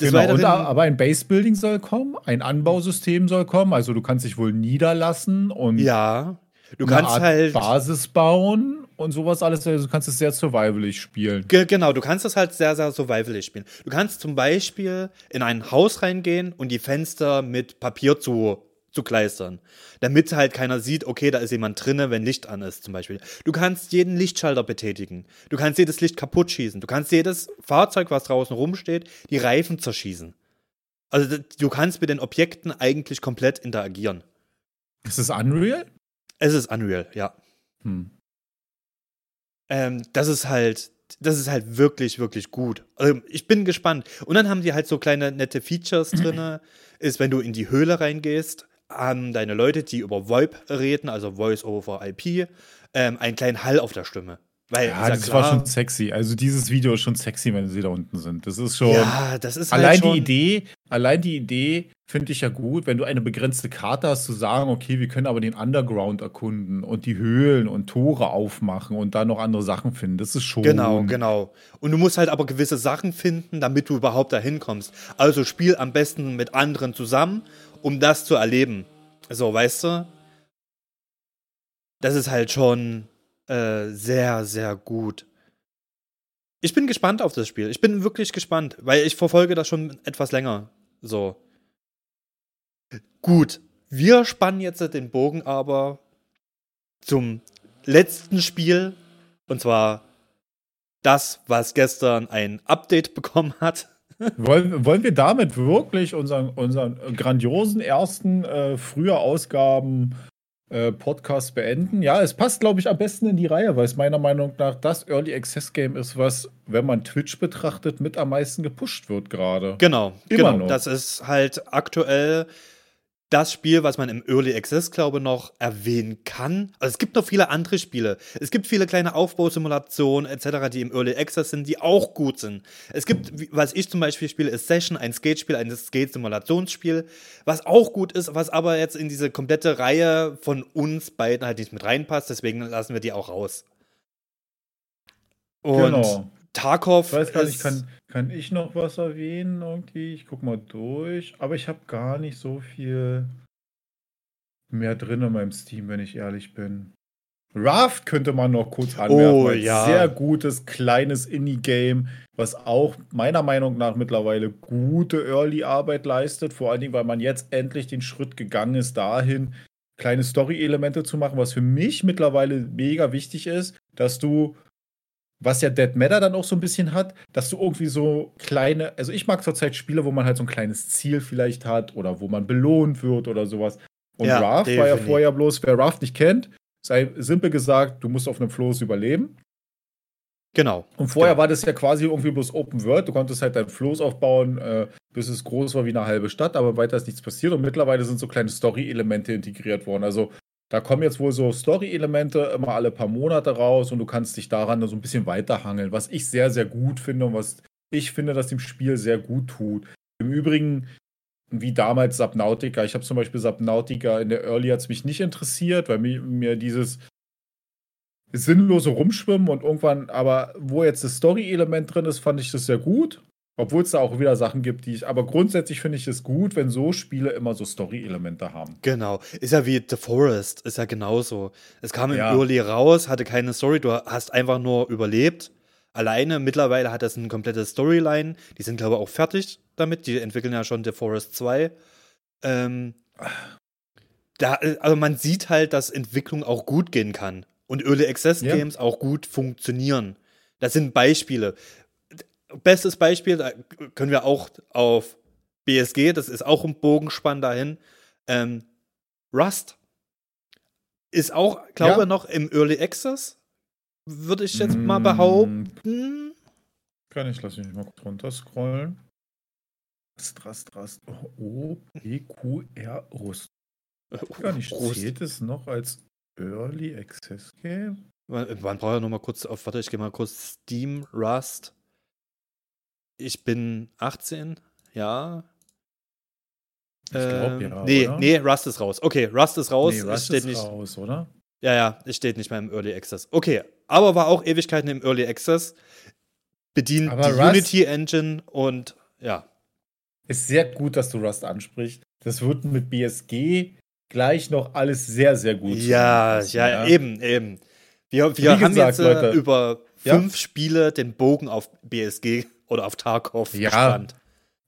Des genau, und, aber ein Base-Building soll kommen, ein Anbausystem soll kommen, also du kannst dich wohl niederlassen und ja. Du kannst Art halt Basis bauen und sowas alles. Also du kannst es sehr survivalig spielen. Ge genau, du kannst es halt sehr, sehr survivalig spielen. Du kannst zum Beispiel in ein Haus reingehen und die Fenster mit Papier zu, zu kleistern. Damit halt keiner sieht, okay, da ist jemand drinne, wenn Licht an ist, zum Beispiel. Du kannst jeden Lichtschalter betätigen. Du kannst jedes Licht kaputt schießen. Du kannst jedes Fahrzeug, was draußen rumsteht, die Reifen zerschießen. Also du kannst mit den Objekten eigentlich komplett interagieren. Ist es Unreal? Es ist Unreal, ja. Hm. Ähm, das ist halt, das ist halt wirklich, wirklich gut. Also ich bin gespannt. Und dann haben die halt so kleine nette Features (clears throat) drin. ist, wenn du in die Höhle reingehst, haben deine Leute, die über VoIP reden, also Voice over IP, ähm, einen kleinen Hall auf der Stimme. Weil, ja, das klar, war schon sexy. Also dieses Video ist schon sexy, wenn sie da unten sind. Das ist schon. Ja, das ist halt allein halt die Idee. Allein die Idee finde ich ja gut, wenn du eine begrenzte Karte hast, zu sagen, okay, wir können aber den Underground erkunden und die Höhlen und Tore aufmachen und da noch andere Sachen finden. Das ist schon. Genau, genau. Und du musst halt aber gewisse Sachen finden, damit du überhaupt dahin kommst. Also spiel am besten mit anderen zusammen, um das zu erleben. So, weißt du? Das ist halt schon äh, sehr, sehr gut. Ich bin gespannt auf das Spiel. Ich bin wirklich gespannt, weil ich verfolge das schon etwas länger. So. Gut. Wir spannen jetzt den Bogen aber zum letzten Spiel. Und zwar das, was gestern ein Update bekommen hat. (laughs) Wollen, wollen wir damit wirklich unseren, unseren grandiosen ersten äh, früher Ausgaben äh, Podcast beenden. Ja, es passt, glaube ich, am besten in die Reihe, weil es meiner Meinung nach das Early Access Game ist, was, wenn man Twitch betrachtet, mit am meisten gepusht wird gerade. Genau, Immer genau. Noch. Das ist halt aktuell das Spiel, was man im Early Access, glaube ich, noch erwähnen kann. Also es gibt noch viele andere Spiele. Es gibt viele kleine Aufbausimulationen etc., die im Early Access sind, die auch gut sind. Es gibt, was ich zum Beispiel spiele, ist Session, ein Skate-Spiel, ein Skate-Simulationsspiel, was auch gut ist, was aber jetzt in diese komplette Reihe von uns beiden halt nicht mit reinpasst. Deswegen lassen wir die auch raus. Und genau. Tarkov. Ich weiß gar nicht, kann, kann ich noch was erwähnen irgendwie? Ich guck mal durch. Aber ich habe gar nicht so viel mehr drin in meinem Steam, wenn ich ehrlich bin. Raft könnte man noch kurz anmerken. Oh, ja. Sehr gutes, kleines Indie-Game, was auch meiner Meinung nach mittlerweile gute Early-Arbeit leistet. Vor allen Dingen, weil man jetzt endlich den Schritt gegangen ist, dahin kleine Story-Elemente zu machen, was für mich mittlerweile mega wichtig ist, dass du, was ja Dead Matter dann auch so ein bisschen hat, dass du irgendwie so kleine, also ich mag zurzeit Spiele, wo man halt so ein kleines Ziel vielleicht hat oder wo man belohnt wird oder sowas. Und Ja, Raft war ja vorher bloß, wer Raft nicht kennt, sei simpel gesagt, du musst auf einem Floß überleben. Genau. Und vorher Genau. war das ja quasi irgendwie bloß Open World. Du konntest halt dein Floß aufbauen, äh, bis es groß war wie eine halbe Stadt, aber weiter ist nichts passiert. Und mittlerweile sind so kleine Story-Elemente integriert worden. Also da kommen jetzt wohl so Story-Elemente immer alle paar Monate raus und du kannst dich daran so ein bisschen weiterhangeln, was ich sehr, sehr gut finde und was ich finde, dass dem Spiel sehr gut tut. Im Übrigen, wie damals Subnautica. Ich habe zum Beispiel Subnautica in der Early hat es mich nicht interessiert, weil mir, mir dieses sinnlose Rumschwimmen und irgendwann, aber wo jetzt das Story-Element drin ist, fand ich das sehr gut. Obwohl es da auch wieder Sachen gibt, die ich, aber grundsätzlich finde ich es gut, wenn so Spiele immer so Story-Elemente haben. Genau. Ist ja wie The Forest, ist ja genauso. Es kam im Ja. Early raus, hatte keine Story, du hast einfach nur überlebt. Alleine, mittlerweile hat das eine komplette Storyline. Die sind, glaube ich, auch fertig damit. Die entwickeln ja schon The Forest 2. Ähm, da, also man sieht halt, dass Entwicklung auch gut gehen kann. Und Early Access Ja. Games auch gut funktionieren. Das sind Beispiele. Bestes Beispiel, da können wir auch auf BSG, das ist auch ein Bogenspann dahin. Ähm, Rust ist auch, glaube Ja. noch im Early Access, würde ich jetzt mal Mm, behaupten. Kann ich, lass mich mal kurz runterscrollen. Rast, Rast, Rast. O, P, Q, R, Rust. (laughs) Gar nicht. Prost. Zählt es noch als Early Access Game? Wann wann brauche ich noch mal kurz auf, warte, ich gehe mal kurz Steam, Rust. Ich bin 18, ja. Ich glaub, Ähm, ja, nee, oder? nee, Rust ist raus. Okay, Rust ist raus. nee, Rust steht ist nicht, raus, oder? Ja, ja, es steht nicht mehr im Early Access. Okay, aber war auch Ewigkeiten im Early Access. Bedient Aber die Rust- Unity Engine und ja. Ist sehr gut, dass du Rust ansprichst. Das wird mit BSG gleich noch alles sehr, sehr gut Ja, zusammenpassen, ja, eben, eben. Wir, wir Wie haben gesagt, jetzt äh, Leute. über Ja? fünf Spiele den Bogen auf BSG oder auf Tarkov Ja, gespannt.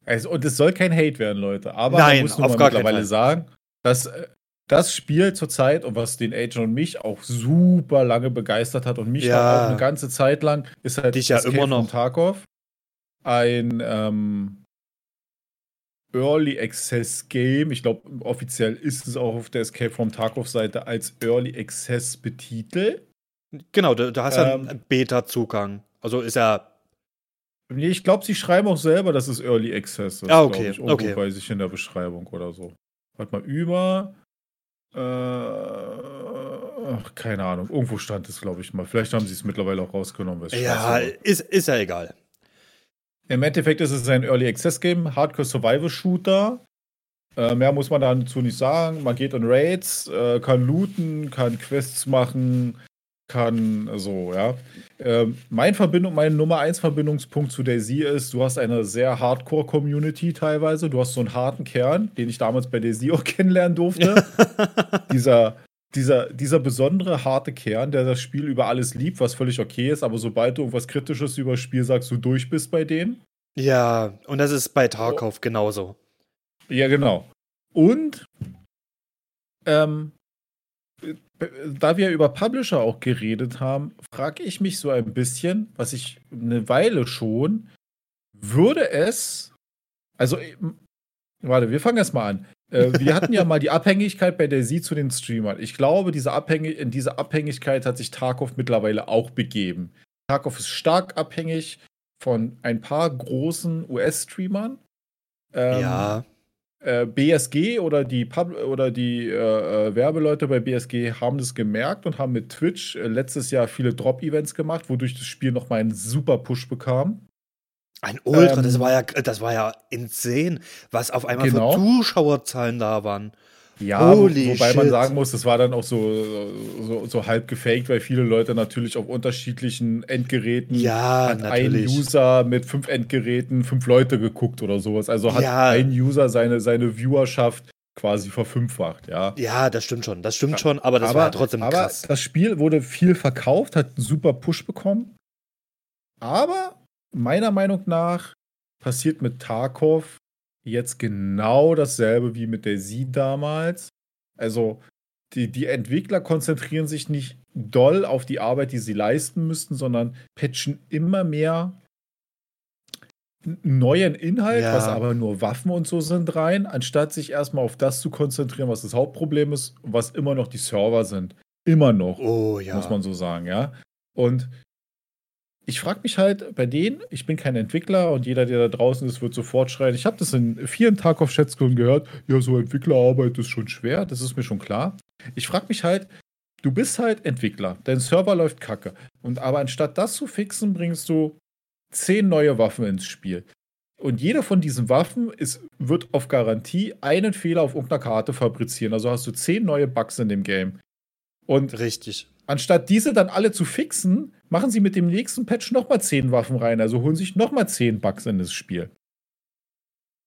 Also, und es soll kein Hate werden, Leute. Aber Nein, man muss nur auf mal mittlerweile sagen, dass äh, das Spiel zurzeit und was den Agent und mich auch super lange begeistert hat und mich Ja. auch eine ganze Zeit lang, ist halt Dich ja Escape immer from noch. Tarkov. Ein ähm, Early Access Game. Ich glaube, offiziell ist es auch auf der Escape from Tarkov Seite als Early Access betitelt. Genau, du, du hast ja Ähm, einen Beta-Zugang. Also ist ja. Nee, ich glaube, sie schreiben auch selber, dass es Early Access ist. Ah, okay, ich, okay. bei sich in der Beschreibung oder so. Warte mal, über. Äh, ach, keine Ahnung. Irgendwo stand es, glaube ich mal. Vielleicht haben sie es mittlerweile auch rausgenommen. Ja, ist, ist ja egal. Im Endeffekt ist es ein Early Access Game, Hardcore Survival Shooter. Äh, mehr muss man dazu nicht sagen. Man geht in Raids, äh, kann looten, kann Quests machen, kann so, ja. Ähm, mein Verbindung, mein Nummer 1 Verbindungspunkt zu Daisy ist, du hast eine sehr Hardcore-Community teilweise. Du hast so einen harten Kern, den ich damals bei Daisy auch (laughs) kennenlernen durfte. (laughs) dieser, dieser, dieser besondere harte Kern, der das Spiel über alles liebt, was völlig okay ist, aber sobald du irgendwas Kritisches über das Spiel sagst, du durch bist bei denen. Ja, und das ist bei Tarkov genauso. Ja, genau. Und ähm, äh, da wir über Publisher auch geredet haben, frage ich mich so ein bisschen, was ich eine Weile schon, würde es, also, äh, warte, wir fangen erst mal an. Äh, wir hatten ja (laughs) mal die Abhängigkeit bei der Sie zu den Streamern. Ich glaube, diese Abhängig in diese Abhängigkeit hat sich Tarkov mittlerweile auch begeben. Tarkov ist stark abhängig von ein paar großen US-Streamern. Ähm, ja. Äh, BSG oder die, Pub oder die äh, äh, Werbeleute bei BSG haben das gemerkt und haben mit Twitch äh, letztes Jahr viele Drop-Events gemacht, wodurch das Spiel nochmal einen super Push bekam. Ein Ultra, Ähm, das war ja, das war ja insane, was auf einmal Genau. für Zuschauerzahlen da waren. Ja, Holy wobei man shit. sagen muss, das war dann auch so, so, so halb gefaked, weil viele Leute natürlich auf unterschiedlichen Endgeräten Ja, hat ein natürlich. User mit fünf Endgeräten fünf Leute geguckt oder sowas. Also hat Ja. ein User seine, seine Viewerschaft quasi verfünffacht, ja. Ja, das stimmt schon, das stimmt schon, aber das aber, war trotzdem aber krass. Das Spiel wurde viel verkauft, hat einen super Push bekommen. Aber meiner Meinung nach passiert mit Tarkov jetzt genau dasselbe wie mit der Sie damals. Also die, die Entwickler konzentrieren sich nicht doll auf die Arbeit, die sie leisten müssten, sondern patchen immer mehr neuen Inhalt, ja. was aber nur Waffen und so sind, rein, anstatt sich erstmal auf das zu konzentrieren, was das Hauptproblem ist, was immer noch die Server sind. Immer noch, oh, ja. muss man so sagen, ja. Und ich frage mich halt bei denen, ich bin kein Entwickler und jeder, der da draußen ist, wird sofort schreien. Ich habe das in vielen Tarkov-Chats gehört. Ja, so Entwicklerarbeit ist schon schwer, das ist mir schon klar. Ich frage mich halt, du bist halt Entwickler, dein Server läuft kacke. Und aber anstatt das zu fixen, bringst du zehn neue Waffen ins Spiel. Und jede von diesen Waffen ist, wird auf Garantie einen Fehler auf irgendeiner Karte fabrizieren. Also hast du zehn neue Bugs in dem Game. Und Richtig. Anstatt diese dann alle zu fixen, machen sie mit dem nächsten Patch nochmal 10 Waffen rein. Also holen sich nochmal 10 Bugs in das Spiel.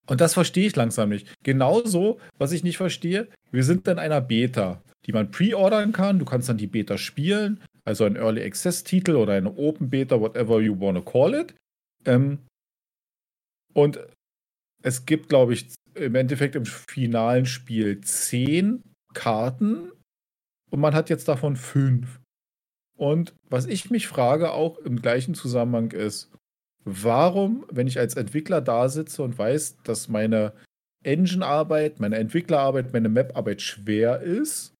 Und das verstehe ich langsam nicht. Genauso, was ich nicht verstehe, wir sind in einer Beta, die man pre-ordern kann. Du kannst dann die Beta spielen, also ein Early Access-Titel oder eine Open Beta, whatever you wanna call it. Ähm, und es gibt, glaube ich, im Endeffekt im finalen Spiel 10 Karten, und man hat jetzt davon fünf. Und was ich mich frage, auch im gleichen Zusammenhang ist, warum, wenn ich als Entwickler da sitze und weiß, dass meine Engine-Arbeit, meine Entwicklerarbeit, meine Map-Arbeit schwer ist,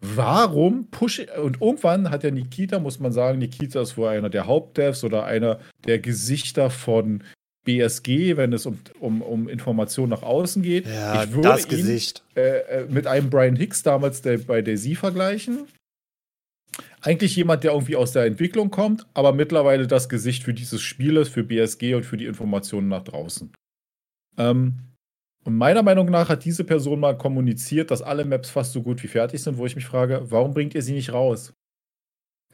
warum pushe ich, und irgendwann hat ja Nikita, muss man sagen, Nikita ist wohl einer der Hauptdevs oder einer der Gesichter von BSG, wenn es um, um, um Informationen nach außen geht. Ja, ich würde das ihn, Gesicht. Äh, äh, mit einem Brian Hicks damals der, bei Daisy vergleichen. Eigentlich jemand, der irgendwie aus der Entwicklung kommt, aber mittlerweile das Gesicht für dieses Spiel ist, für BSG und für die Informationen nach draußen. Ähm, und meiner Meinung nach hat diese Person mal kommuniziert, dass alle Maps fast so gut wie fertig sind, wo ich mich frage, warum bringt ihr sie nicht raus?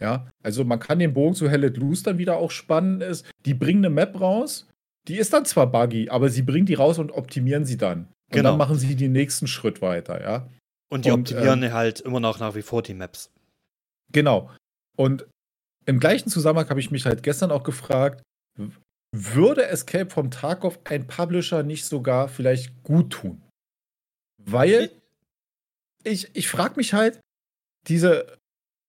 Ja, also man kann den Bogen zu Hell Let Loose dann wieder auch spannen ist. Die bringen eine Map raus, die ist dann zwar buggy, aber sie bringen die raus und optimieren sie dann. Und genau. dann machen sie den nächsten Schritt weiter, ja. Und die und, optimieren ähm, halt immer noch nach wie vor die Maps. Genau. Und im gleichen Zusammenhang habe ich mich halt gestern auch gefragt, würde Escape from Tarkov ein Publisher nicht sogar vielleicht gut tun? Weil ich, ich frage mich halt, diese,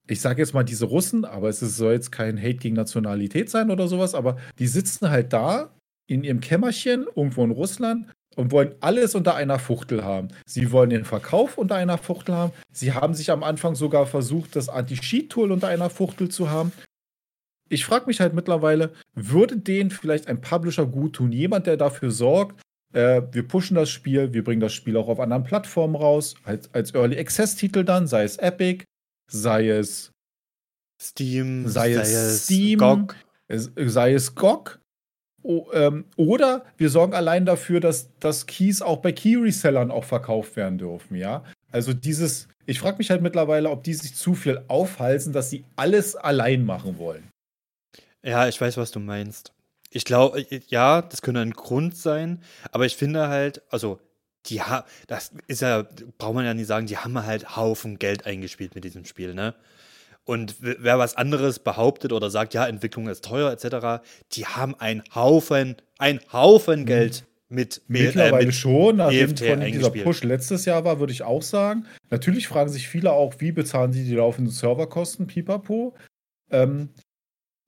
ich sage jetzt mal diese Russen, aber es soll jetzt kein Hate gegen Nationalität sein oder sowas, aber die sitzen halt da in ihrem Kämmerchen irgendwo in Russland und wollen alles unter einer Fuchtel haben. Sie wollen den Verkauf unter einer Fuchtel haben. Sie haben sich am Anfang sogar versucht, das Anti-Cheat-Tool unter einer Fuchtel zu haben. Ich frage mich halt mittlerweile, würde denen vielleicht ein Publisher gut tun? Jemand, der dafür sorgt, äh, wir pushen das Spiel, wir bringen das Spiel auch auf anderen Plattformen raus, als, als Early Access-Titel dann, sei es Epic, sei es Steam, sei, sei es Steam, GOG. sei es GOG Ähm, oder wir sorgen allein dafür, dass, dass Keys auch bei Key-Resellern auch verkauft werden dürfen, ja. Also dieses, ich frage mich halt mittlerweile, ob die sich zu viel aufhalsen, dass sie alles allein machen wollen. Ja, ich weiß, was du meinst. Ich glaube, äh, ja, das könnte ein Grund sein, aber ich finde halt, also die ha das ist ja, braucht man ja nicht sagen, die haben halt Haufen Geld eingespielt mit diesem Spiel, ne? Und wer was anderes behauptet oder sagt, ja, Entwicklung ist teuer etc., die haben einen Haufen, einen Haufen mhm. Geld mit Mittlerweile äh, mit schon, nachdem EFT von dieser Push letztes Jahr war, würde ich auch sagen. Natürlich fragen sich viele auch, wie bezahlen sie die laufenden Serverkosten, pipapo. Ähm,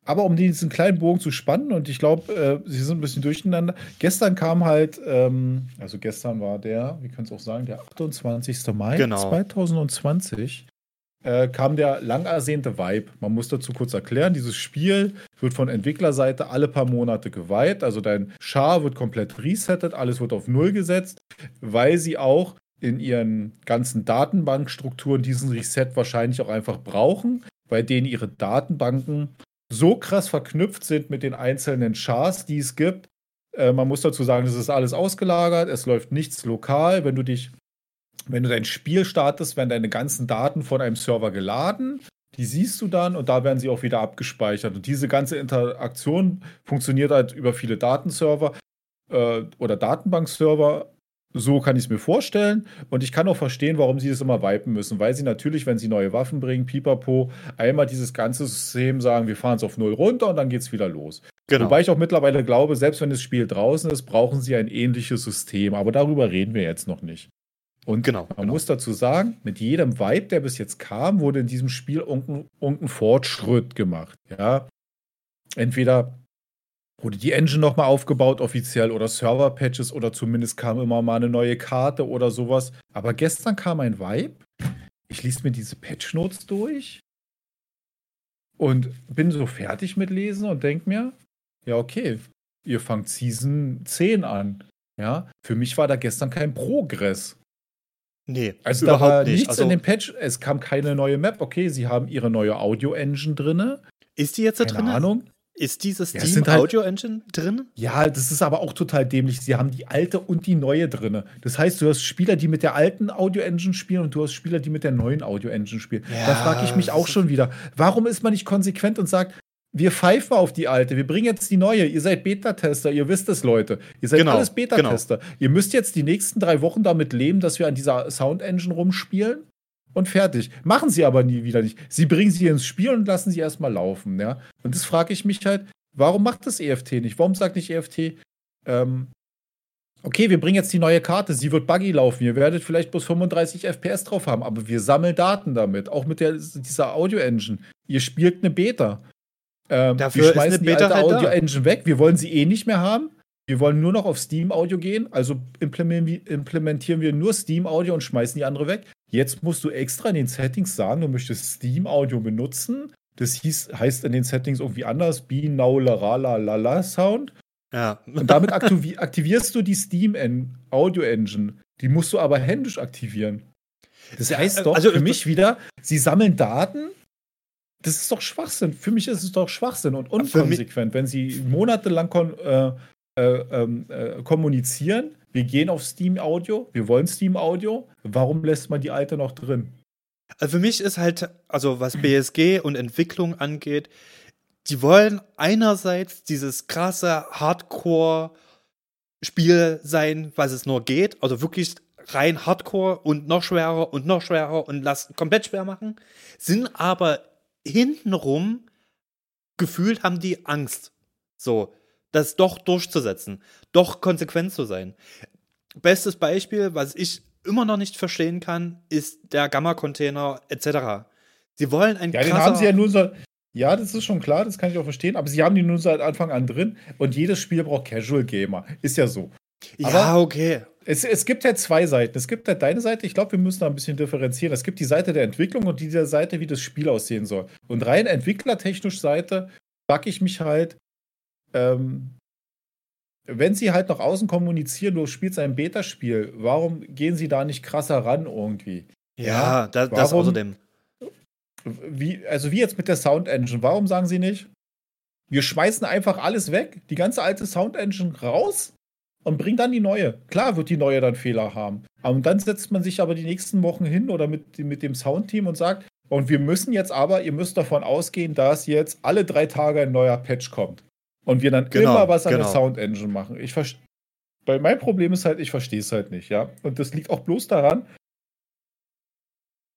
aber um diesen kleinen Bogen zu spannen, und ich glaube, äh, sie sind ein bisschen durcheinander. Gestern kam halt, ähm, also gestern war der, wie können es auch sagen, der 28. Mai genau. 2020 äh, kam der lang ersehnte Vibe. Man muss dazu kurz erklären, dieses Spiel wird von Entwicklerseite alle paar Monate geweiht. Also dein Char wird komplett resettet, alles wird auf Null gesetzt, weil sie auch in ihren ganzen Datenbankstrukturen diesen Reset wahrscheinlich auch einfach brauchen, weil denen ihre Datenbanken so krass verknüpft sind mit den einzelnen Chars, die es gibt. Äh, man muss dazu sagen, es ist alles ausgelagert, es läuft nichts lokal. Wenn du dich wenn du dein Spiel startest, werden deine ganzen Daten von einem Server geladen. Die siehst du dann und da werden sie auch wieder abgespeichert. Und diese ganze Interaktion funktioniert halt über viele Datenserver äh, oder Datenbankserver. So kann ich es mir vorstellen. Und ich kann auch verstehen, warum sie das immer wipen müssen. Weil sie natürlich, wenn sie neue Waffen bringen, pipapo, einmal dieses ganze System sagen, wir fahren es auf Null runter und dann geht es wieder los. Genau. Wobei ich auch mittlerweile glaube, selbst wenn das Spiel draußen ist, brauchen sie ein ähnliches System. Aber darüber reden wir jetzt noch nicht. Und genau, man genau. muss dazu sagen, mit jedem Vibe, der bis jetzt kam, wurde in diesem Spiel irgendein, Fortschritt gemacht. Ja. Entweder wurde die Engine nochmal aufgebaut offiziell oder Server-Patches oder zumindest kam immer mal eine neue Karte oder sowas. Aber gestern kam ein Vibe. Ich ließ mir diese Patch-Notes durch und bin so fertig mit Lesen und denk mir, ja, okay, ihr fangt Season 10 an. Ja, für mich war da gestern kein Progress. Nee, also da war nicht. nichts also, in dem Patch. Es kam keine neue Map. Okay, sie haben ihre neue Audio-Engine drin. Ist die jetzt da drin? Keine Ahnung. Ist dieses ja, Steam halt, Audio Engine drin? Ja, das ist aber auch total dämlich. Sie haben die alte und die neue drin. Das heißt, du hast Spieler, die mit der alten Audio Engine spielen und du hast Spieler, die mit der neuen Audio Engine spielen. Ja, da frage ich mich auch schon wieder, warum ist man nicht konsequent und sagt, wir pfeifen auf die alte, wir bringen jetzt die neue. Ihr seid Beta-Tester, ihr wisst es, Leute. Ihr seid genau, alles Beta-Tester. Genau. Ihr müsst jetzt die nächsten drei Wochen damit leben, dass wir an dieser Sound Engine rumspielen und fertig. Machen sie aber nie wieder nicht. Sie bringen sie ins Spiel und lassen sie erstmal laufen. Ja? Und das frage ich mich halt, warum macht das EFT nicht? Warum sagt nicht EFT, ähm, okay, wir bringen jetzt die neue Karte, sie wird buggy laufen, ihr werdet vielleicht bloß 35 FPS drauf haben, aber wir sammeln Daten damit, auch mit der, dieser Audio-Engine. Ihr spielt eine Beta. Ähm, Dafür wir schmeißen die alte halt Audio-Engine weg, wir wollen sie eh nicht mehr haben. Wir wollen nur noch auf Steam Audio gehen, also implementieren wir nur Steam Audio und schmeißen die andere weg. Jetzt musst du extra in den Settings sagen, du möchtest Steam Audio benutzen. Das hieß, heißt in den Settings irgendwie anders, Be Now La La La La Sound. Ja. Und damit aktivi aktivierst du die Steam Audio Engine. Die musst du aber händisch aktivieren. Das heißt doch also, für mich wieder, sie sammeln Daten. Das ist doch Schwachsinn. Für mich ist es doch Schwachsinn und unkonsequent, wenn sie monatelang äh, äh, ähm, äh, kommunizieren, wir gehen auf Steam Audio, wir wollen Steam Audio, warum lässt man die alte noch drin? Also für mich ist halt, also was BSG und Entwicklung angeht, die wollen einerseits dieses krasse Hardcore-Spiel sein, was es nur geht, also wirklich rein Hardcore und noch schwerer und noch schwerer und lass komplett schwer machen, sind aber hintenrum gefühlt haben die Angst. So, das doch durchzusetzen, doch konsequent zu sein. Bestes Beispiel, was ich immer noch nicht verstehen kann, ist der Gamma-Container etc. Sie wollen ein Ja, den haben sie ja nur so. Ja, das ist schon klar, das kann ich auch verstehen, aber sie haben die nur seit Anfang an drin und jedes Spiel braucht Casual Gamer. Ist ja so. Aber ja, okay. Es, es gibt ja zwei Seiten. Es gibt ja deine Seite, ich glaube, wir müssen da ein bisschen differenzieren. Es gibt die Seite der Entwicklung und die Seite, wie das Spiel aussehen soll. Und rein entwicklertechnisch Seite frage ich mich halt, ähm, wenn sie halt nach außen kommunizieren, du spielst ein Beta-Spiel, warum gehen sie da nicht krasser ran irgendwie? Ja, ja das, warum, das außerdem. Wie, also wie jetzt mit der Sound Engine, warum sagen sie nicht, wir schmeißen einfach alles weg, die ganze alte Sound Engine raus und bringen dann die neue. Klar wird die neue dann Fehler haben. Und dann setzt man sich aber die nächsten Wochen hin oder mit, mit dem Soundteam und sagt, und wir müssen jetzt aber, ihr müsst davon ausgehen, dass jetzt alle drei Tage ein neuer Patch kommt. Und wir dann genau, immer was an genau. der Sound Engine machen. Ich Weil mein Problem ist halt, ich verstehe es halt nicht, ja. Und das liegt auch bloß daran,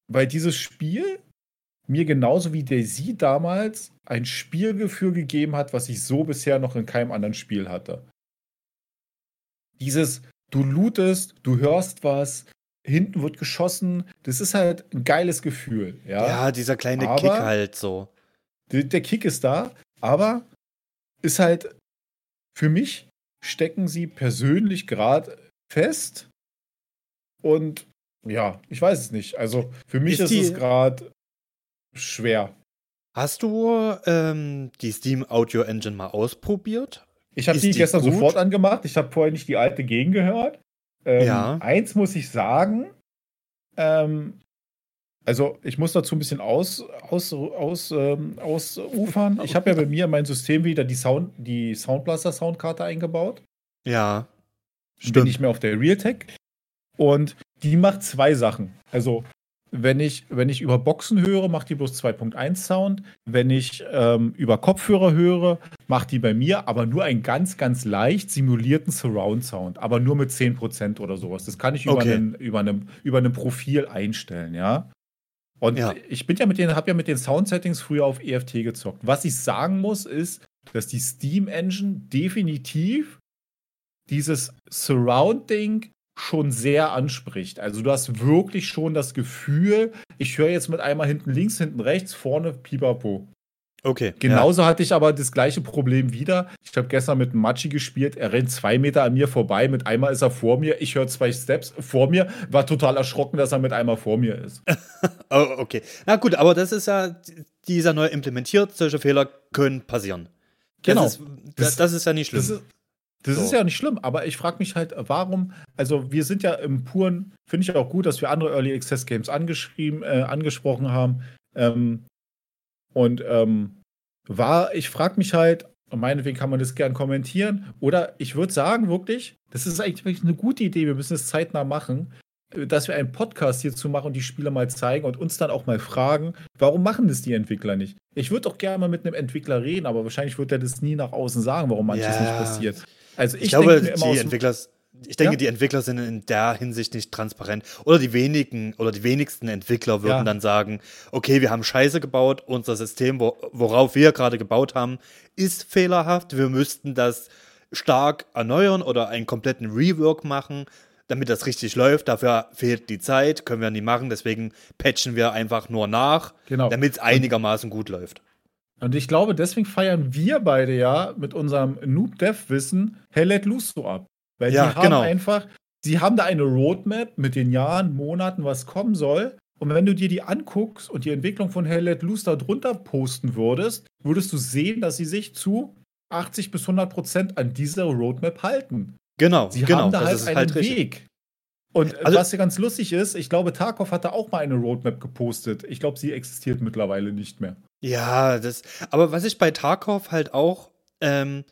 weil dieses Spiel mir genauso wie Daisy damals ein Spielgefühl gegeben hat, was ich so bisher noch in keinem anderen Spiel hatte. Dieses, du lootest, du hörst was, hinten wird geschossen, das ist halt ein geiles Gefühl. Ja, ja dieser kleine aber Kick halt so. Der, der Kick ist da, aber ist halt, für mich stecken sie persönlich gerade fest. Und ja, ich weiß es nicht. Also für mich ist, ist es gerade schwer. Hast du ähm, die Steam Audio Engine mal ausprobiert? Ich habe die, die, gestern gut? sofort angemacht. Ich habe vorher nicht die alte gegengehört. Ähm, ja. Eins muss ich sagen, ähm, also ich muss dazu ein bisschen aus, aus, aus, ähm, ausufern. Ich habe ja bei mir in mein System wieder die, Sound, die Soundblaster Soundkarte eingebaut. Ja. Stimmt. Bin nicht mehr auf der Realtek. Und die macht zwei Sachen. Also wenn ich, wenn ich über Boxen höre, macht die bloß 2.1 Sound. Wenn ich ähm, über Kopfhörer höre, macht die bei mir aber nur einen ganz, ganz leicht simulierten Surround Sound, aber nur mit 10% oder sowas. Das kann ich über, okay. einen, über, einem, über einem Profil einstellen, ja. Und ja. ich bin ja mit den, habe ja mit den Sound-Settings früher auf EFT gezockt. Was ich sagen muss, ist, dass die Steam Engine definitiv dieses Surrounding schon sehr anspricht. Also du hast wirklich schon das Gefühl, ich höre jetzt mit einmal hinten links, hinten rechts, vorne Pipapo. Okay. Genauso ja. hatte ich aber das gleiche Problem wieder. Ich habe gestern mit Machi gespielt. Er rennt zwei Meter an mir vorbei. Mit einmal ist er vor mir. Ich höre zwei Steps vor mir. War total erschrocken, dass er mit einmal vor mir ist. (laughs) oh, okay. Na gut, aber das ist ja, dieser neu implementiert. Solche Fehler können passieren. Genau. Das ist, das, das ist ja nicht schlimm. Das so. ist ja nicht schlimm, aber ich frage mich halt, warum, also wir sind ja im puren, finde ich auch gut, dass wir andere Early Access Games angeschrieben, äh, angesprochen haben. Ähm, und ähm, war, ich frage mich halt, und meinetwegen kann man das gern kommentieren, oder ich würde sagen, wirklich, das ist eigentlich wirklich eine gute Idee, wir müssen es zeitnah machen, äh, dass wir einen Podcast hierzu machen und die Spieler mal zeigen und uns dann auch mal fragen, warum machen das die Entwickler nicht? Ich würde auch gerne mal mit einem Entwickler reden, aber wahrscheinlich wird er das nie nach außen sagen, warum manches ja. nicht passiert. Also ich, ich glaube, die Entwickler, ich denke, ja? die Entwickler sind in der Hinsicht nicht transparent. Oder die wenigen oder die wenigsten Entwickler würden ja. dann sagen, okay, wir haben Scheiße gebaut, unser System, worauf wir gerade gebaut haben, ist fehlerhaft. Wir müssten das stark erneuern oder einen kompletten Rework machen, damit das richtig läuft. Dafür fehlt die Zeit, können wir nie machen. Deswegen patchen wir einfach nur nach, genau. damit es einigermaßen gut läuft. Und ich glaube, deswegen feiern wir beide ja mit unserem Noob-Dev-Wissen Hell Let Loose so ab. Weil ja, die haben genau. einfach, sie haben da eine Roadmap mit den Jahren, Monaten, was kommen soll. Und wenn du dir die anguckst und die Entwicklung von Hell Let Loose da drunter posten würdest, würdest du sehen, dass sie sich zu 80 bis 100 Prozent an dieser Roadmap halten. Genau, sie genau, haben da halt einen halt Weg. Und also, was ja ganz lustig ist, ich glaube, Tarkov hatte auch mal eine Roadmap gepostet. Ich glaube, sie existiert mittlerweile nicht mehr. Ja, das. Aber was ich bei Tarkov halt auch ähm,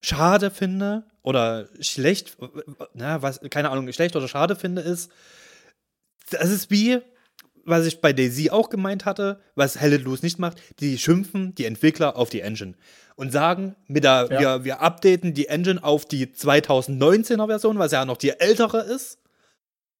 schade finde oder schlecht, na, was, keine Ahnung, schlecht oder schade finde, ist, das ist wie, was ich bei Daisy auch gemeint hatte, was Hell Loose nicht macht, die schimpfen die Entwickler auf die Engine und sagen, mit der, ja. wir, wir updaten die Engine auf die 2019er Version, was ja noch die ältere ist.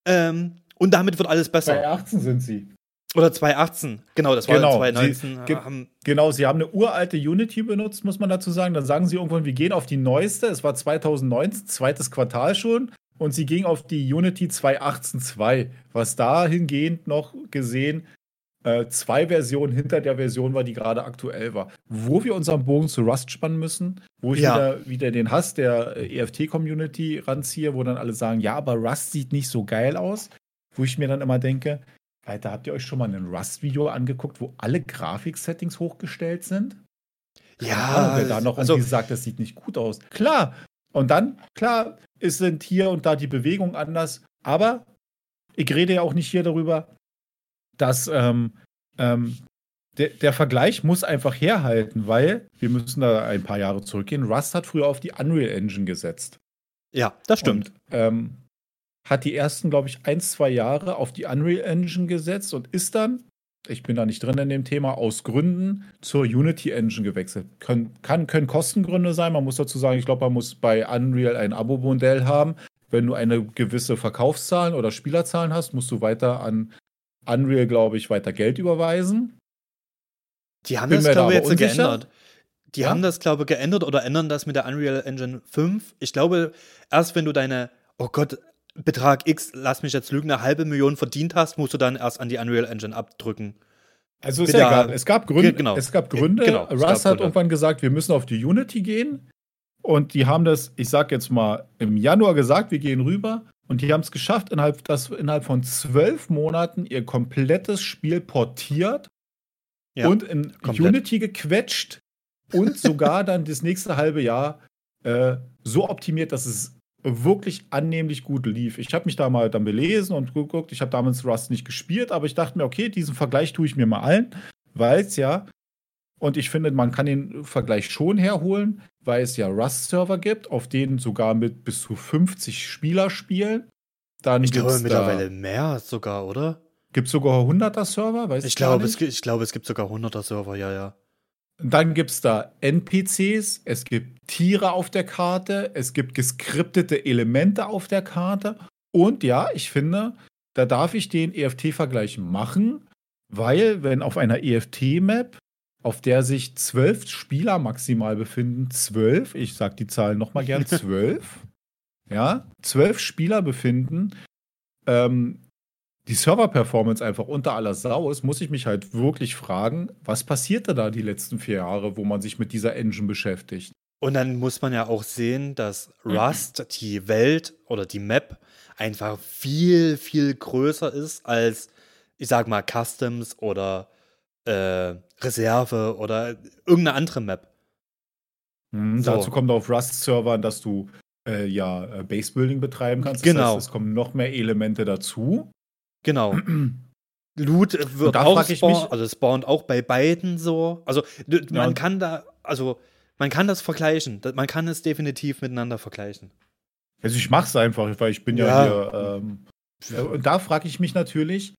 Ähm, und damit wird alles besser. 2018 sind sie. Oder 2018, genau, das war genau. 2019. Sie, ge genau, sie haben eine uralte Unity benutzt, muss man dazu sagen. Dann sagen sie irgendwann, wir gehen auf die neueste. Es war 2019, zweites Quartal schon. Und sie ging auf die Unity 2.18.2, was dahingehend noch gesehen äh, zwei Versionen hinter der Version war, die gerade aktuell war. Wo wir unseren Bogen zu Rust spannen müssen, wo ich ja. wieder, wieder den Hass der äh, EFT-Community ranziehe, wo dann alle sagen, ja, aber Rust sieht nicht so geil aus. Wo ich mir dann immer denke, Alter, habt ihr euch schon mal ein Rust-Video angeguckt, wo alle Grafik-Settings hochgestellt sind? Ja. Ahnung, wer da noch also, irgendwie sagt, das sieht nicht gut aus. Klar. Und dann, klar, es sind hier und da die Bewegungen anders. Aber ich rede ja auch nicht hier darüber, dass ähm, ähm, der, der, Vergleich muss einfach herhalten, weil wir müssen da ein paar Jahre zurückgehen. Rust hat früher auf die Unreal Engine gesetzt. Ja, das stimmt. Und, ähm, hat die ersten, glaube ich, ein, zwei Jahre auf die Unreal Engine gesetzt und ist dann, ich bin da nicht drin in dem Thema, aus Gründen zur Unity Engine gewechselt. Können, kann, können Kostengründe sein. Man muss dazu sagen, ich glaube, man muss bei Unreal ein Abo-Modell haben. Wenn du eine gewisse Verkaufszahlen oder Spielerzahlen hast, musst du weiter an Unreal, glaube ich, weiter Geld überweisen. Die haben Bin das, glaube ich, jetzt unsicher. geändert. Die ja? haben das, glaube ich, geändert oder ändern das mit der Unreal Engine 5. Ich glaube, erst wenn du deine, oh Gott, Betrag X, lass mich jetzt lügen, eine halbe Million verdient hast, musst du dann erst an die Unreal Engine abdrücken. Also ist ja egal. Es gab Gründe. Genau. Es gab Gründe. Genau, Russ gab hat Gründe. irgendwann gesagt, wir müssen auf die Unity gehen. Und die haben das, ich sag jetzt mal, im Januar gesagt, wir gehen rüber. Und die haben es geschafft, innerhalb, dass innerhalb von zwölf Monaten ihr komplettes Spiel portiert ja, und in komplett. Unity gequetscht und sogar dann das nächste halbe Jahr äh, so optimiert, dass es wirklich annehmlich gut lief. Ich habe mich da mal dann belesen und geguckt. Ich habe damals Rust nicht gespielt, aber ich dachte mir, okay, diesen Vergleich tue ich mir mal allen, weil es ja, und ich finde, man kann den Vergleich schon herholen, weil es ja Rust-Server gibt, auf denen sogar mit bis zu 50 Spieler spielen. Dann ich glaube mittlerweile mehr sogar, oder? Gibt es sogar 100er Server? Weiß ich, glaube, es, ich glaube, es gibt sogar 100er Server, ja, ja. Dann gibt es da NPCs, es gibt Tiere auf der Karte, es gibt geskriptete Elemente auf der Karte. Und ja, ich finde, da darf ich den EFT-Vergleich machen, weil wenn auf einer EFT-Map, auf der sich zwölf Spieler maximal befinden, zwölf, ich sag die Zahl nochmal gern, (laughs) zwölf, ja, zwölf Spieler befinden, ähm, die Server-Performance einfach unter aller Sau ist, muss ich mich halt wirklich fragen, was passierte da die letzten vier Jahre, wo man sich mit dieser Engine beschäftigt? Und dann muss man ja auch sehen, dass Rust, die Welt oder die Map, einfach viel, viel größer ist als, ich sag mal, Customs oder äh, Reserve oder irgendeine andere Map. Mhm, so. Dazu kommt auf Rust-Servern, dass du äh, ja äh, Base-Building betreiben kannst. Das genau. Heißt, es kommen noch mehr Elemente dazu. Genau. (clears throat) Loot wird auch spawnen, also spawnt auch bei beiden so. Also man ja. kann da, also man kann das vergleichen. Man kann es definitiv miteinander vergleichen. Also ich mache es einfach, weil ich bin ja, ja hier. Ähm, und da frage ich mich natürlich,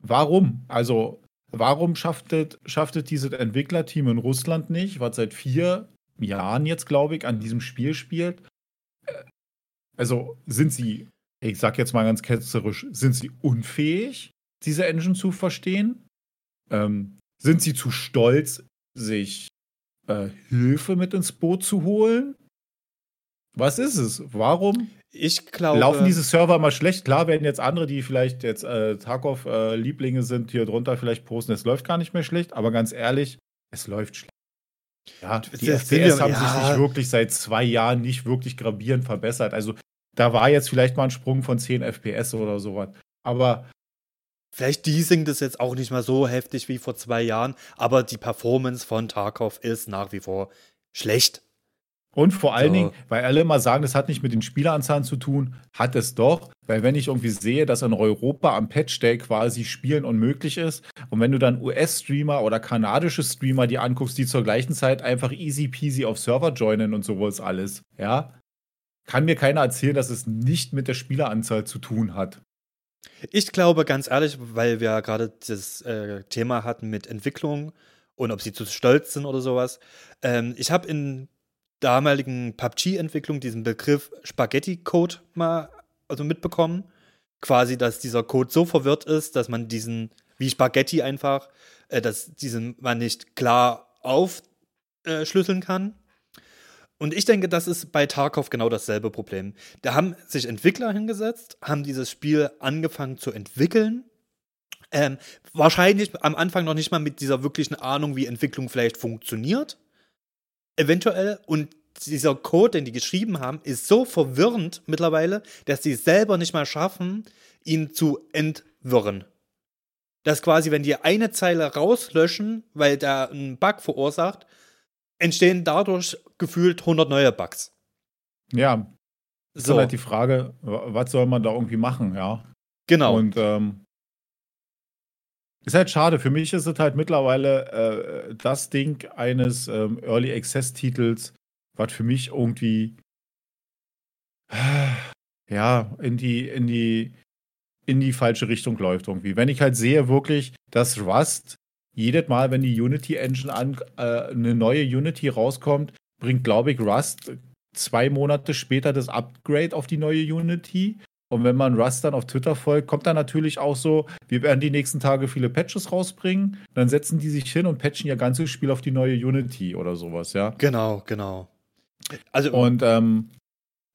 warum? Also warum schafft, schafft dieses Entwicklerteam in Russland nicht, was seit vier Jahren jetzt, glaube ich, an diesem Spiel spielt? Äh, also sind sie ich sag jetzt mal ganz ketzerisch, sind sie unfähig, diese Engine zu verstehen? Ähm, sind sie zu stolz, sich äh, Hilfe mit ins Boot zu holen? Was ist es? Warum ich glaube, laufen diese Server mal schlecht? Klar werden jetzt andere, die vielleicht jetzt äh, Tarkov-Lieblinge äh, sind, hier drunter vielleicht posten, es läuft gar nicht mehr schlecht, aber ganz ehrlich, es läuft schlecht. Ja, die FPS haben ja. sich nicht wirklich seit zwei Jahren nicht wirklich gravierend verbessert. Also da war jetzt vielleicht mal ein Sprung von 10 FPS oder sowas. Aber. Vielleicht Deasing das jetzt auch nicht mal so heftig wie vor zwei Jahren, aber die Performance von Tarkov ist nach wie vor schlecht. Und vor allen so. Dingen, weil alle immer sagen, das hat nicht mit den Spieleranzahlen zu tun, hat es doch. Weil wenn ich irgendwie sehe, dass in Europa am Patch Day quasi Spielen unmöglich ist und wenn du dann US-Streamer oder kanadische Streamer die anguckst, die zur gleichen Zeit einfach easy peasy auf Server joinen und sowas alles, ja, kann mir keiner erzählen, dass es nicht mit der Spieleranzahl zu tun hat. Ich glaube ganz ehrlich, weil wir gerade das äh, Thema hatten mit Entwicklung und ob sie zu stolz sind oder sowas. Ähm, ich habe in damaligen PUBG-Entwicklung diesen Begriff Spaghetti-Code mal also mitbekommen. Quasi, dass dieser Code so verwirrt ist, dass man diesen, wie Spaghetti einfach, äh, dass diesen man nicht klar aufschlüsseln äh, kann. Und ich denke, das ist bei Tarkov genau dasselbe Problem. Da haben sich Entwickler hingesetzt, haben dieses Spiel angefangen zu entwickeln. Ähm, wahrscheinlich am Anfang noch nicht mal mit dieser wirklichen Ahnung, wie Entwicklung vielleicht funktioniert. Eventuell. Und dieser Code, den die geschrieben haben, ist so verwirrend mittlerweile, dass sie es selber nicht mal schaffen, ihn zu entwirren. Dass quasi, wenn die eine Zeile rauslöschen, weil der einen Bug verursacht, entstehen dadurch gefühlt 100 neue Bugs. Ja. Ist so. halt die Frage, was soll man da irgendwie machen, ja? Genau. Und ähm, ist halt schade. Für mich ist es halt mittlerweile äh, das Ding eines ähm, Early Access Titels, was für mich irgendwie äh, ja in die in die in die falsche Richtung läuft irgendwie. Wenn ich halt sehe wirklich, dass Rust jedes Mal, wenn die Unity Engine an, äh, eine neue Unity rauskommt, bringt, glaube ich, Rust zwei Monate später das Upgrade auf die neue Unity. Und wenn man Rust dann auf Twitter folgt, kommt dann natürlich auch so, wir werden die nächsten Tage viele Patches rausbringen. Dann setzen die sich hin und patchen ihr ganzes Spiel auf die neue Unity oder sowas, ja. Genau, genau. Also, und ähm,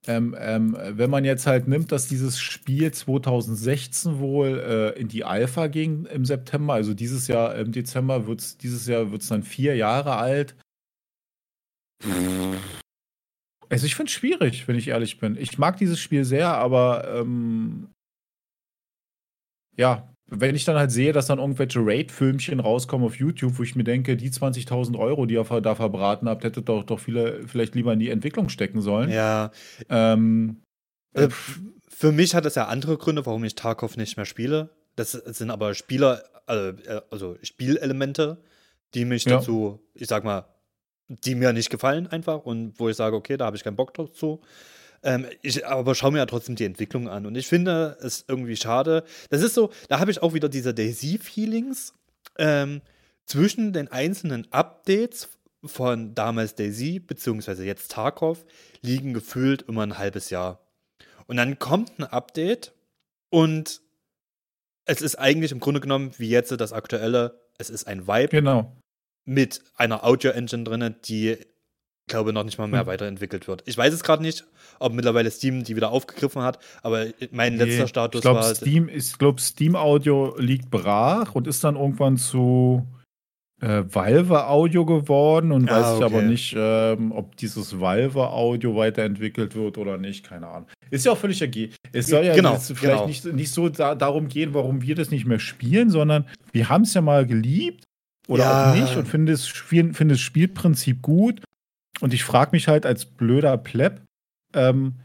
ähm, ähm, wenn man jetzt halt nimmt, dass dieses Spiel 2016 wohl äh, in die Alpha ging im September, also dieses Jahr im Dezember wird es, dieses Jahr wird es dann vier Jahre alt. Also ich finde es schwierig, wenn ich ehrlich bin. Ich mag dieses Spiel sehr, aber ähm, ja, wenn ich dann halt sehe, dass dann irgendwelche Raid-Filmchen rauskommen auf YouTube, wo ich mir denke, die 20.000 Euro, die ihr da verbraten habt, hättet doch, doch viele vielleicht lieber in die Entwicklung stecken sollen. Ja. Ähm, äh, für mich hat das ja andere Gründe, warum ich Tarkov nicht mehr spiele. Das sind aber Spieler, also, also Spielelemente, die mich ja. dazu, ich sag mal, die mir nicht gefallen einfach und wo ich sage, okay, da habe ich keinen Bock dazu. Ähm, ich aber schaue mir ja trotzdem die Entwicklung an. Und ich finde es irgendwie schade. Das ist so, da habe ich auch wieder diese Daisy-Feelings ähm, zwischen den einzelnen Updates von damals Daisy, beziehungsweise jetzt Tarkov, liegen gefühlt immer ein halbes Jahr. Und dann kommt ein Update und es ist eigentlich im Grunde genommen wie jetzt das aktuelle, es ist ein Vibe. Genau. Mit einer Audio-Engine drin, die, glaube noch nicht mal mehr hm. weiterentwickelt wird. Ich weiß es gerade nicht, ob mittlerweile Steam die wieder aufgegriffen hat, aber mein nee, letzter Status ich glaub, war. Steam, ich glaube, Steam Audio liegt brach und ist dann irgendwann zu äh, Valve Audio geworden und ah, weiß okay. ich aber nicht, ähm, ob dieses Valve Audio weiterentwickelt wird oder nicht, keine Ahnung. Ist ja auch völlig okay. Es soll ja genau, vielleicht genau. Nicht, nicht so da, darum gehen, warum wir das nicht mehr spielen, sondern wir haben es ja mal geliebt oder ja. auch nicht und finden das, Spiel, find das Spielprinzip gut. Und ich frage mich halt als blöder Pleb, ähm,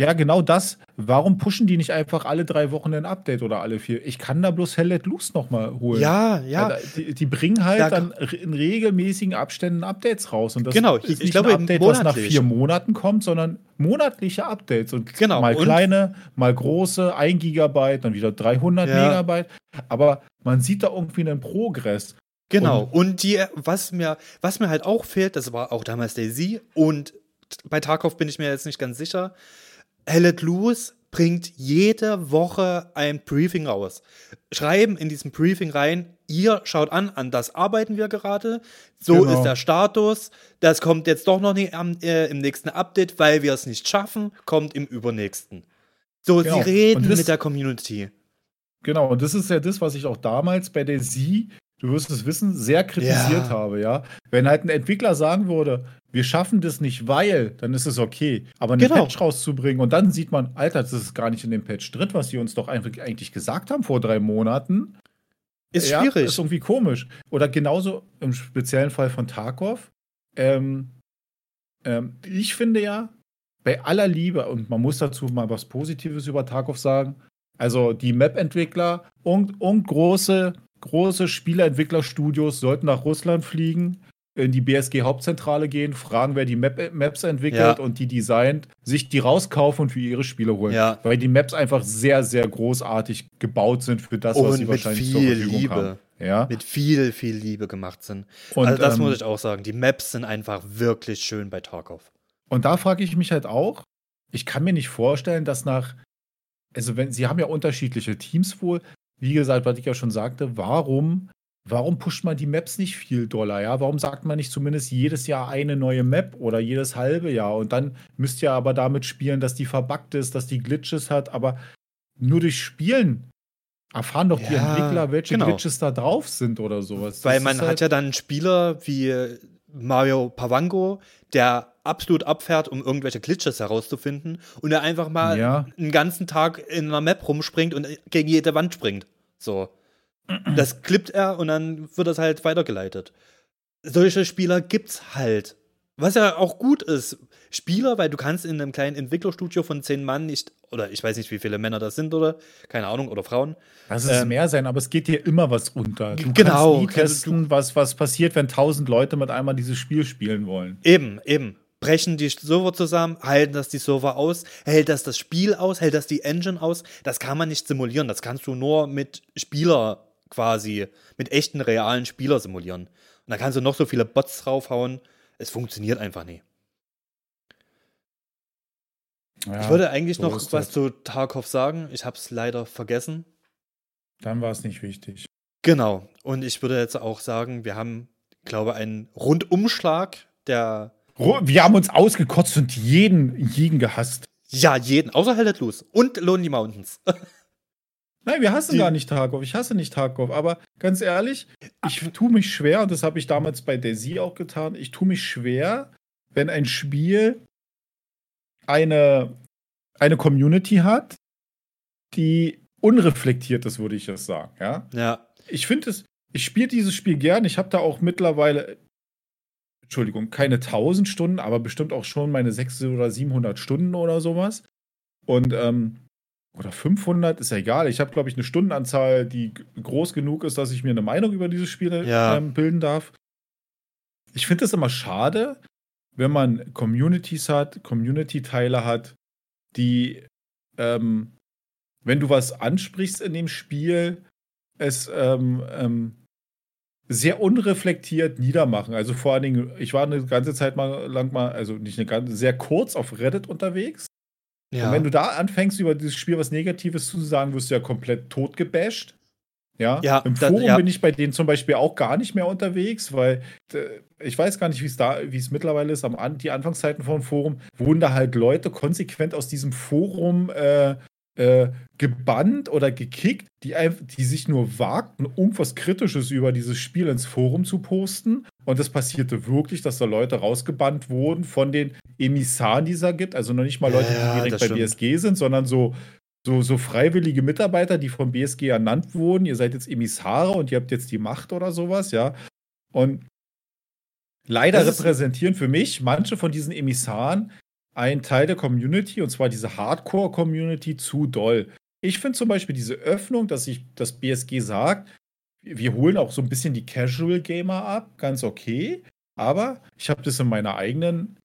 ja, genau das. Warum pushen die nicht einfach alle drei Wochen ein Update oder alle vier? Ich kann da bloß Hell Let Loose nochmal holen. Ja, ja. Die, die bringen halt ja. dann in regelmäßigen Abständen Updates raus. Und das genau, ist nicht ich glaube, ein Update, was nach vier Monaten kommt, sondern monatliche Updates. Und genau. mal kleine, mal große, ein Gigabyte, dann wieder 300 ja. Megabyte. Aber man sieht da irgendwie einen Progress. Genau. Und, und die, was mir, was mir halt auch fehlt, das war auch damals Daisy und bei Tarkov bin ich mir jetzt nicht ganz sicher, Hellet Lewis bringt jede Woche ein Briefing raus. Schreiben in diesem Briefing rein, ihr schaut an, an das arbeiten wir gerade. So genau. ist der Status. Das kommt jetzt doch noch nicht am, äh, im nächsten Update, weil wir es nicht schaffen, kommt im übernächsten. So, genau. sie reden das, mit der Community. Genau, und das ist ja das, was ich auch damals bei der Sie, du wirst es wissen, sehr kritisiert ja. habe, ja. Wenn halt ein Entwickler sagen würde, wir schaffen das nicht, weil, dann ist es okay. Aber einen genau. Patch rauszubringen und dann sieht man, Alter, das ist gar nicht in dem Patch drin, was die uns doch eigentlich gesagt haben vor drei Monaten. Ist ja, schwierig. Ist irgendwie komisch. Oder genauso im speziellen Fall von Tarkov. Ähm, ähm, ich finde ja, bei aller Liebe, und man muss dazu mal was Positives über Tarkov sagen, also die Map-Entwickler und, und große, große Spieleentwicklerstudios sollten nach Russland fliegen in die BSG-Hauptzentrale gehen, fragen, wer die Map Maps entwickelt ja. und die designt, sich die rauskaufen und für ihre Spiele holen. Ja. Weil die Maps einfach sehr, sehr großartig gebaut sind für das, und was sie wahrscheinlich zur Verfügung Liebe. haben. Ja? Mit viel, viel Liebe gemacht sind. Und, also das ähm, muss ich auch sagen. Die Maps sind einfach wirklich schön bei Tarkov. Und da frage ich mich halt auch, ich kann mir nicht vorstellen, dass nach, also wenn, sie haben ja unterschiedliche Teams wohl, wie gesagt, was ich ja schon sagte, warum Warum pusht man die Maps nicht viel doller? Ja? Warum sagt man nicht zumindest jedes Jahr eine neue Map oder jedes halbe Jahr? Und dann müsst ihr aber damit spielen, dass die verbuggt ist, dass die Glitches hat, aber nur durch Spielen erfahren doch die ja, Entwickler, welche genau. Glitches da drauf sind oder sowas. Weil das man halt hat ja dann Spieler wie Mario Pavango, der absolut abfährt, um irgendwelche Glitches herauszufinden und der einfach mal ja. einen ganzen Tag in einer Map rumspringt und gegen jede Wand springt. So. Das klippt er und dann wird das halt weitergeleitet. Solche Spieler gibt's halt. Was ja auch gut ist. Spieler, weil du kannst in einem kleinen Entwicklerstudio von zehn Mann nicht, oder ich weiß nicht, wie viele Männer das sind, oder keine Ahnung, oder Frauen. Lass es ähm, mehr sein, aber es geht dir immer was unter. Du genau. kannst nie testen, was, was passiert, wenn tausend Leute mit einmal dieses Spiel spielen wollen. Eben, eben. Brechen die Server zusammen, halten das die Server aus, hält das das Spiel aus, hält das die Engine aus. Das kann man nicht simulieren, das kannst du nur mit Spieler quasi mit echten, realen Spieler simulieren. Und da kannst du noch so viele Bots draufhauen. Es funktioniert einfach nie. Ja, ich wollte eigentlich so noch was das. zu Tarkov sagen. Ich habe es leider vergessen. Dann war es nicht wichtig. Genau. Und ich würde jetzt auch sagen, wir haben, glaube ich, einen Rundumschlag der. Wir haben uns ausgekotzt und jeden, jeden gehasst. Ja, jeden, außer Hellet Loose und Lonely Mountains. (laughs) Nein, wir hassen die, gar nicht Tarkov. Ich hasse nicht Tarkov. Aber ganz ehrlich, ich tue mich schwer, und das habe ich damals bei Daisy auch getan, ich tue mich schwer, wenn ein Spiel eine, eine Community hat, die unreflektiert ist, würde ich das sagen. Ja. ja. Ich finde es, ich spiele dieses Spiel gern. Ich habe da auch mittlerweile, Entschuldigung, keine 1000 Stunden, aber bestimmt auch schon meine 600 oder 700 Stunden oder sowas. Und ähm, oder 500, ist ja egal. Ich habe, glaube ich, eine Stundenanzahl, die groß genug ist, dass ich mir eine Meinung über dieses Spiel ja. ähm, bilden darf. Ich finde es immer schade, wenn man Communities hat, Community-Teile hat, die, ähm, wenn du was ansprichst in dem Spiel, es ähm, ähm, sehr unreflektiert niedermachen. Also vor allen Dingen, ich war eine ganze Zeit mal lang mal, also nicht eine ganze, sehr kurz auf Reddit unterwegs. Ja. Und wenn du da anfängst, über dieses Spiel was Negatives zu sagen, wirst du ja komplett tot gebasht. Ja, ja im Forum ja. bin ich bei denen zum Beispiel auch gar nicht mehr unterwegs, weil ich weiß gar nicht, wie es da, wie es mittlerweile ist. Am die Anfangszeiten vom Forum wurden da halt Leute konsequent aus diesem Forum äh, äh, gebannt oder gekickt, die, die sich nur wagten, irgendwas Kritisches über dieses Spiel ins Forum zu posten. Und es passierte wirklich, dass da Leute rausgebannt wurden von den Emissaren, die es da gibt. Also noch nicht mal Leute, ja, die direkt bei stimmt. BSG sind, sondern so so, so freiwillige Mitarbeiter, die vom BSG ernannt wurden. Ihr seid jetzt Emissare und ihr habt jetzt die Macht oder sowas, ja. Und leider repräsentieren für mich manche von diesen Emissaren einen Teil der Community, und zwar diese Hardcore-Community, zu doll. Ich finde zum Beispiel diese Öffnung, dass sich das BSG sagt, wir holen auch so ein bisschen die Casual Gamer ab, ganz okay. Aber ich habe das in meiner eigenen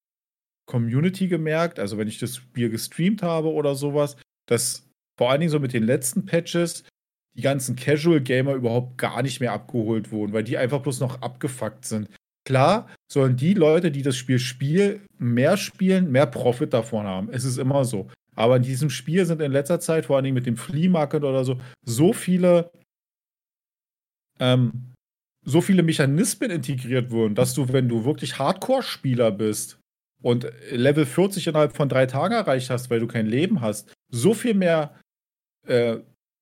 Community gemerkt, also wenn ich das Spiel gestreamt habe oder sowas, dass vor allen Dingen so mit den letzten Patches die ganzen Casual Gamer überhaupt gar nicht mehr abgeholt wurden, weil die einfach bloß noch abgefuckt sind. Klar sollen die Leute, die das Spiel spielen, mehr spielen, mehr Profit davon haben. Es ist immer so. Aber in diesem Spiel sind in letzter Zeit, vor allen Dingen mit dem Flea Market oder so, so viele, ähm, so viele Mechanismen integriert wurden, dass du, wenn du wirklich Hardcore-Spieler bist und Level 40 innerhalb von drei Tagen erreicht hast, weil du kein Leben hast, so viel mehr äh,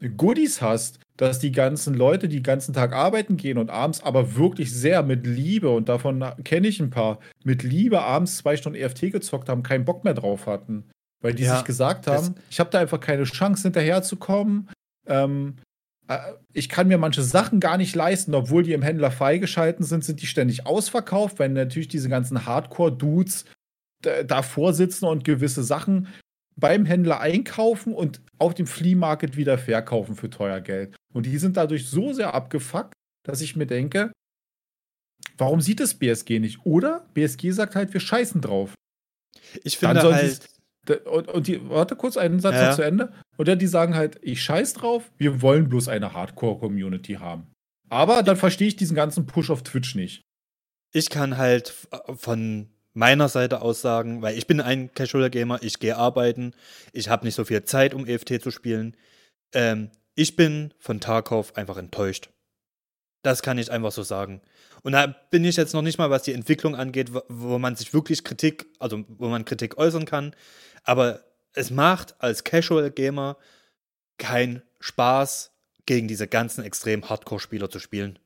Goodies hast, dass die ganzen Leute, die den ganzen Tag arbeiten gehen und abends aber wirklich sehr mit Liebe, und davon kenne ich ein paar, mit Liebe abends zwei Stunden EFT gezockt haben, keinen Bock mehr drauf hatten. Weil die ja, sich gesagt haben, ich habe da einfach keine Chance hinterherzukommen. Ähm, äh, ich kann mir manche Sachen gar nicht leisten, obwohl die im Händler freigeschalten sind, sind die ständig ausverkauft, wenn natürlich diese ganzen Hardcore-Dudes davor sitzen und gewisse Sachen beim Händler einkaufen und auf dem Flea Market wieder verkaufen für teuer Geld. Und die sind dadurch so sehr abgefuckt, dass ich mir denke, warum sieht es BSG nicht? Oder BSG sagt halt, wir scheißen drauf. Ich finde halt. Und, und, die, warte kurz, einen Satz ja. zu Ende. Oder die sagen halt, ich scheiß drauf, wir wollen bloß eine Hardcore-Community haben. Aber dann verstehe ich diesen ganzen Push auf Twitch nicht. Ich kann halt von meiner Seite aus sagen, weil ich bin ein Casual Gamer, ich gehe arbeiten, ich habe nicht so viel Zeit, um EFT zu spielen. Ähm, ich bin von Tarkov einfach enttäuscht. Das kann ich einfach so sagen. Und da bin ich jetzt noch nicht mal, was die Entwicklung angeht, wo man sich wirklich Kritik, also wo man Kritik äußern kann. Aber es macht als Casual Gamer keinen Spaß, gegen diese ganzen extrem Hardcore-Spieler zu spielen.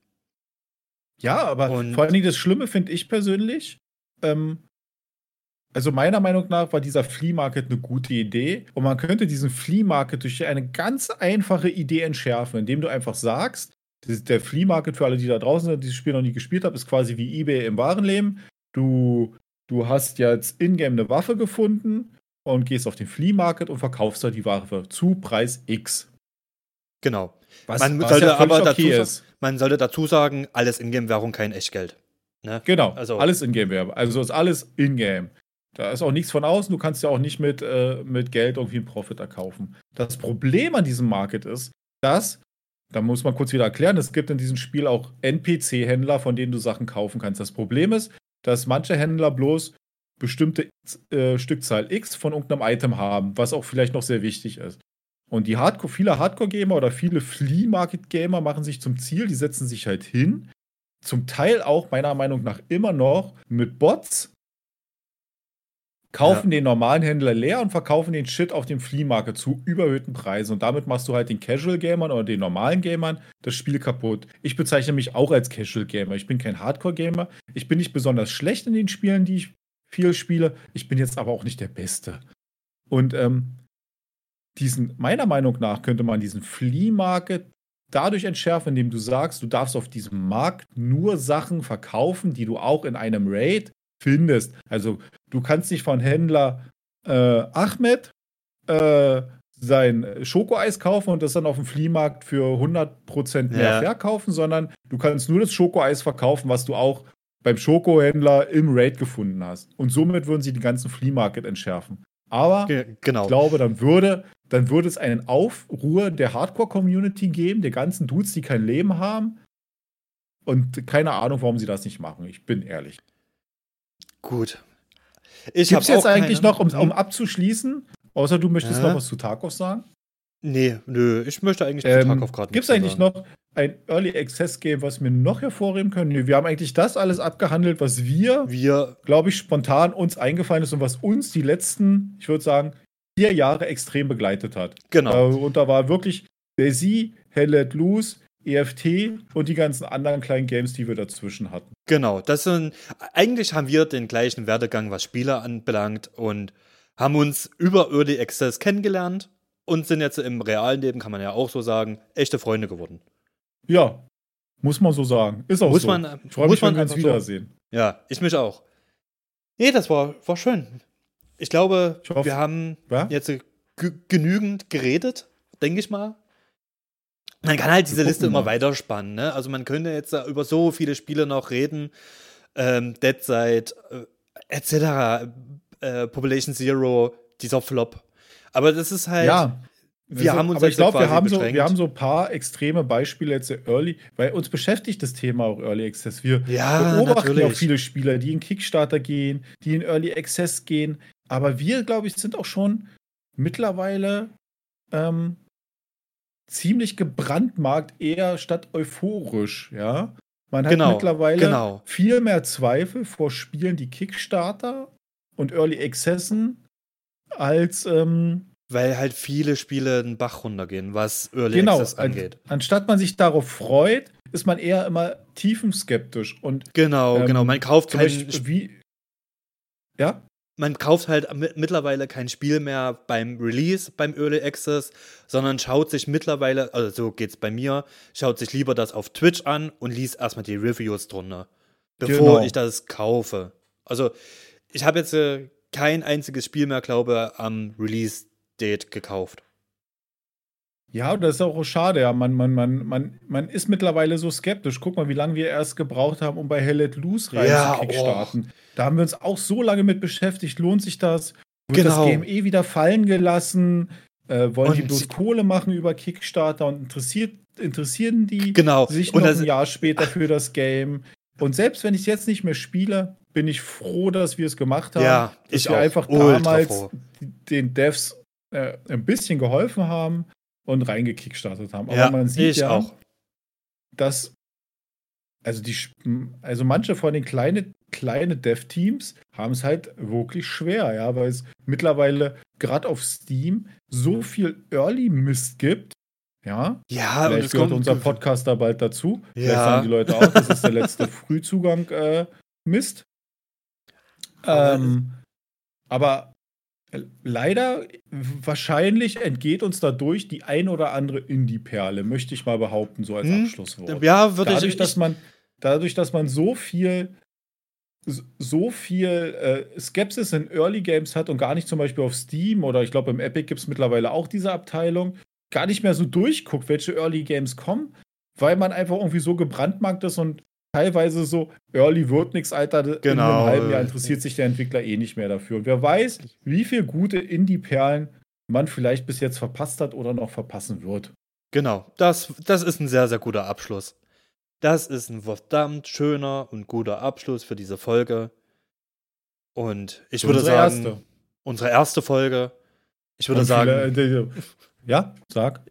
Ja, aber und vor allen Dingen das Schlimme finde ich persönlich, ähm, also meiner Meinung nach war dieser Flea Market eine gute Idee und man könnte diesen Flea Market durch eine ganz einfache Idee entschärfen, indem du einfach sagst, der Flea Market für alle, die da draußen sind, die das Spiel noch nie gespielt haben, ist quasi wie eBay im wahren Leben. Du, du hast jetzt in-game eine Waffe gefunden und gehst auf den Flea Market und verkaufst da die Waffe zu Preis X. Genau. Was, man, was sollte ja aber okay dazu, man sollte dazu sagen, alles Ingame-Währung kein Echtgeld. Ne? Genau, also alles Ingame-Werbe. Also ist alles Ingame. Da ist auch nichts von außen. Du kannst ja auch nicht mit, äh, mit Geld irgendwie einen Profit erkaufen. Das Problem an diesem Market ist, dass, da muss man kurz wieder erklären, es gibt in diesem Spiel auch NPC-Händler, von denen du Sachen kaufen kannst. Das Problem ist, dass manche Händler bloß bestimmte äh, Stückzahl X von irgendeinem Item haben, was auch vielleicht noch sehr wichtig ist. Und die Hardcore, viele Hardcore-Gamer oder viele Flea-Market-Gamer machen sich zum Ziel, die setzen sich halt hin, zum Teil auch meiner Meinung nach immer noch mit Bots, kaufen ja. den normalen Händler leer und verkaufen den Shit auf dem Flea Market zu überhöhten Preisen. Und damit machst du halt den Casual Gamern oder den normalen Gamern das Spiel kaputt. Ich bezeichne mich auch als Casual Gamer. Ich bin kein Hardcore Gamer. Ich bin nicht besonders schlecht in den Spielen, die ich viel spiele. Ich bin jetzt aber auch nicht der Beste. Und ähm, diesen, meiner Meinung nach könnte man diesen Flea Market dadurch entschärfen, indem du sagst, du darfst auf diesem Markt nur Sachen verkaufen, die du auch in einem Raid findest. Also du kannst nicht von Händler äh, Ahmed äh, sein Schokoeis kaufen und das dann auf dem Fliehmarkt für 100% mehr ja. verkaufen, sondern du kannst nur das Schokoeis verkaufen, was du auch beim Schokohändler im Raid gefunden hast. Und somit würden sie den ganzen Flea Market entschärfen. Aber Ge genau. ich glaube, dann würde, dann würde es einen Aufruhr der Hardcore-Community geben, der ganzen Dudes, die kein Leben haben. Und keine Ahnung, warum sie das nicht machen. Ich bin ehrlich. Gut. Ich Gibt es jetzt eigentlich noch, um, um abzuschließen, außer du möchtest Ja. noch was zu Tarkov sagen? Nee, nö, ich möchte eigentlich Ähm, Tarkov gerade Gibt es eigentlich sagen. noch ein Early Access Game, was wir noch hervorheben können? Nee, wir haben eigentlich das alles abgehandelt, was wir, Wir, glaube ich, spontan uns eingefallen ist und was uns die letzten, ich würde sagen, vier Jahre extrem begleitet hat. genau. Äh, und da war wirklich Daisy, Hell Let Loose, EFT und die ganzen anderen kleinen Games, die wir dazwischen hatten. Genau, das sind, eigentlich haben wir den gleichen Werdegang, was Spiele anbelangt und haben uns über Early Access kennengelernt und sind jetzt im realen Leben, kann man ja auch so sagen, echte Freunde geworden. Ja, muss man so sagen. Ist auch Muss so. man- ich freue muss mich, wenn man wir uns einfach so- wiedersehen. Ja, ich mich auch. Nee, das war, war schön. Ich glaube, Ich hoffe- wir haben Ja? jetzt genügend geredet, denke ich mal. Man kann halt diese Liste immer weiterspannen. Ne? Also man könnte jetzt über so viele Spiele noch reden. Ähm, Dead Side, äh, etc. Äh, Population Zero, dieser Flop. Aber das ist halt. Ja. wir haben uns aber ich jetzt glaube, wir haben, so, wir haben so ein paar extreme Beispiele jetzt Early, weil uns beschäftigt das Thema auch Early Access. Wir Ja, beobachten natürlich. auch viele Spieler, die in Kickstarter gehen, die in Early Access gehen. Aber wir, glaube ich, sind auch schon mittlerweile ähm, ziemlich gebrandmarkt, eher statt euphorisch, ja. Man hat Genau, mittlerweile genau. viel mehr Zweifel vor Spielen, die Kickstarter und Early Accessen, als ähm, Weil halt viele Spiele den Bach runtergehen, was Early genau, Access angeht. an, anstatt man sich darauf freut, ist man eher immer tiefenskeptisch. Und Genau, Ähm, genau. Man kauft kein Beispiel, wie. Ja? man kauft halt mi- mittlerweile kein Spiel mehr beim Release, beim Early Access, sondern schaut sich mittlerweile, also so geht's bei mir, schaut sich lieber das auf Twitch an und liest erstmal die Reviews drunter, bevor Genau. ich das kaufe. Also ich habe jetzt äh, kein einziges Spiel mehr, glaube am Release-Date gekauft. Ja, das ist auch schade. Ja, man, man, man, man, man ist mittlerweile so skeptisch. Guck mal, wie lange wir erst gebraucht haben, um bei Hell Let Loose rein Ja, zu kickstarten. Da haben wir uns auch so lange mit beschäftigt. Lohnt sich das? Wird Genau. das Game eh wieder fallen gelassen? Äh, wollen die Und bloß sie- Kohle machen über Kickstarter und interessiert, interessieren die Genau. sich noch das, ein Jahr später für das Game? Und selbst wenn ich es jetzt nicht mehr spiele, bin ich froh, dass wir es gemacht haben. ja, dass ich wir auch. einfach damals froh. den Devs äh, ein bisschen geholfen haben und reingekickstartet haben. Aber Ja, man sieht ja, auch. dass also die also manche von den kleinen kleine Dev-Teams haben es halt wirklich schwer, ja, weil es mittlerweile gerade auf Steam so viel Early-Mist gibt. Ja, Ja, vielleicht gehört kommt unser Podcast da bald dazu. Vielleicht Ja. sagen die Leute auch, das ist der (laughs) letzte Frühzugang äh, Mist. Aber- Ähm, aber leider, wahrscheinlich entgeht uns dadurch die ein oder andere Indie-Perle, möchte ich mal behaupten, so als Hm, Abschlusswort. Ja, würde dadurch, ich. dass man, dadurch, dass man so viel so viel äh, Skepsis in Early Games hat und gar nicht zum Beispiel auf Steam oder ich glaube im Epic gibt es mittlerweile auch diese Abteilung, gar nicht mehr so durchguckt, welche Early Games kommen, weil man einfach irgendwie so gebrandmarkt ist und teilweise so, Early wird nichts, Alter, in Genau. einem halben Jahr interessiert sich der Entwickler eh nicht mehr dafür. Und wer weiß, wie viele gute Indie-Perlen man vielleicht bis jetzt verpasst hat oder noch verpassen wird. Genau, das, das ist ein sehr, sehr guter Abschluss. Das ist ein verdammt schöner und guter Abschluss für diese Folge. Und ich würde Unsere sagen, erste. unsere erste Folge. Ich würde Und sagen, viele, äh, ja, sag.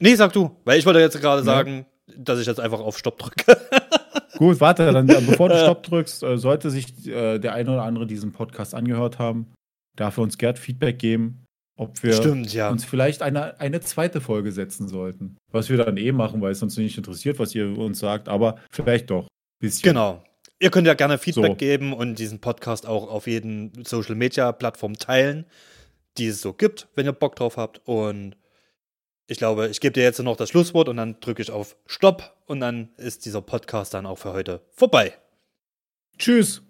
nee, sag du, weil ich wollte jetzt gerade Ja. sagen, dass ich jetzt einfach auf Stopp drücke. (laughs) Gut, warte, dann, bevor du (laughs) Stopp drückst, äh, sollte sich äh, der eine oder andere diesen Podcast angehört haben, darf er uns gern Feedback geben, ob wir Stimmt, ja. uns vielleicht eine, eine zweite Folge setzen sollten. Was wir dann eh machen, weil es uns nicht interessiert, was ihr uns sagt, aber vielleicht doch. Bisschen. Genau. Ihr könnt ja gerne Feedback So. geben und diesen Podcast auch auf jeden Social Media Plattform teilen, die es so gibt, wenn ihr Bock drauf habt. Und ich glaube, ich gebe dir jetzt noch das Schlusswort und dann drücke ich auf Stopp und dann ist dieser Podcast dann auch für heute vorbei. Tschüss.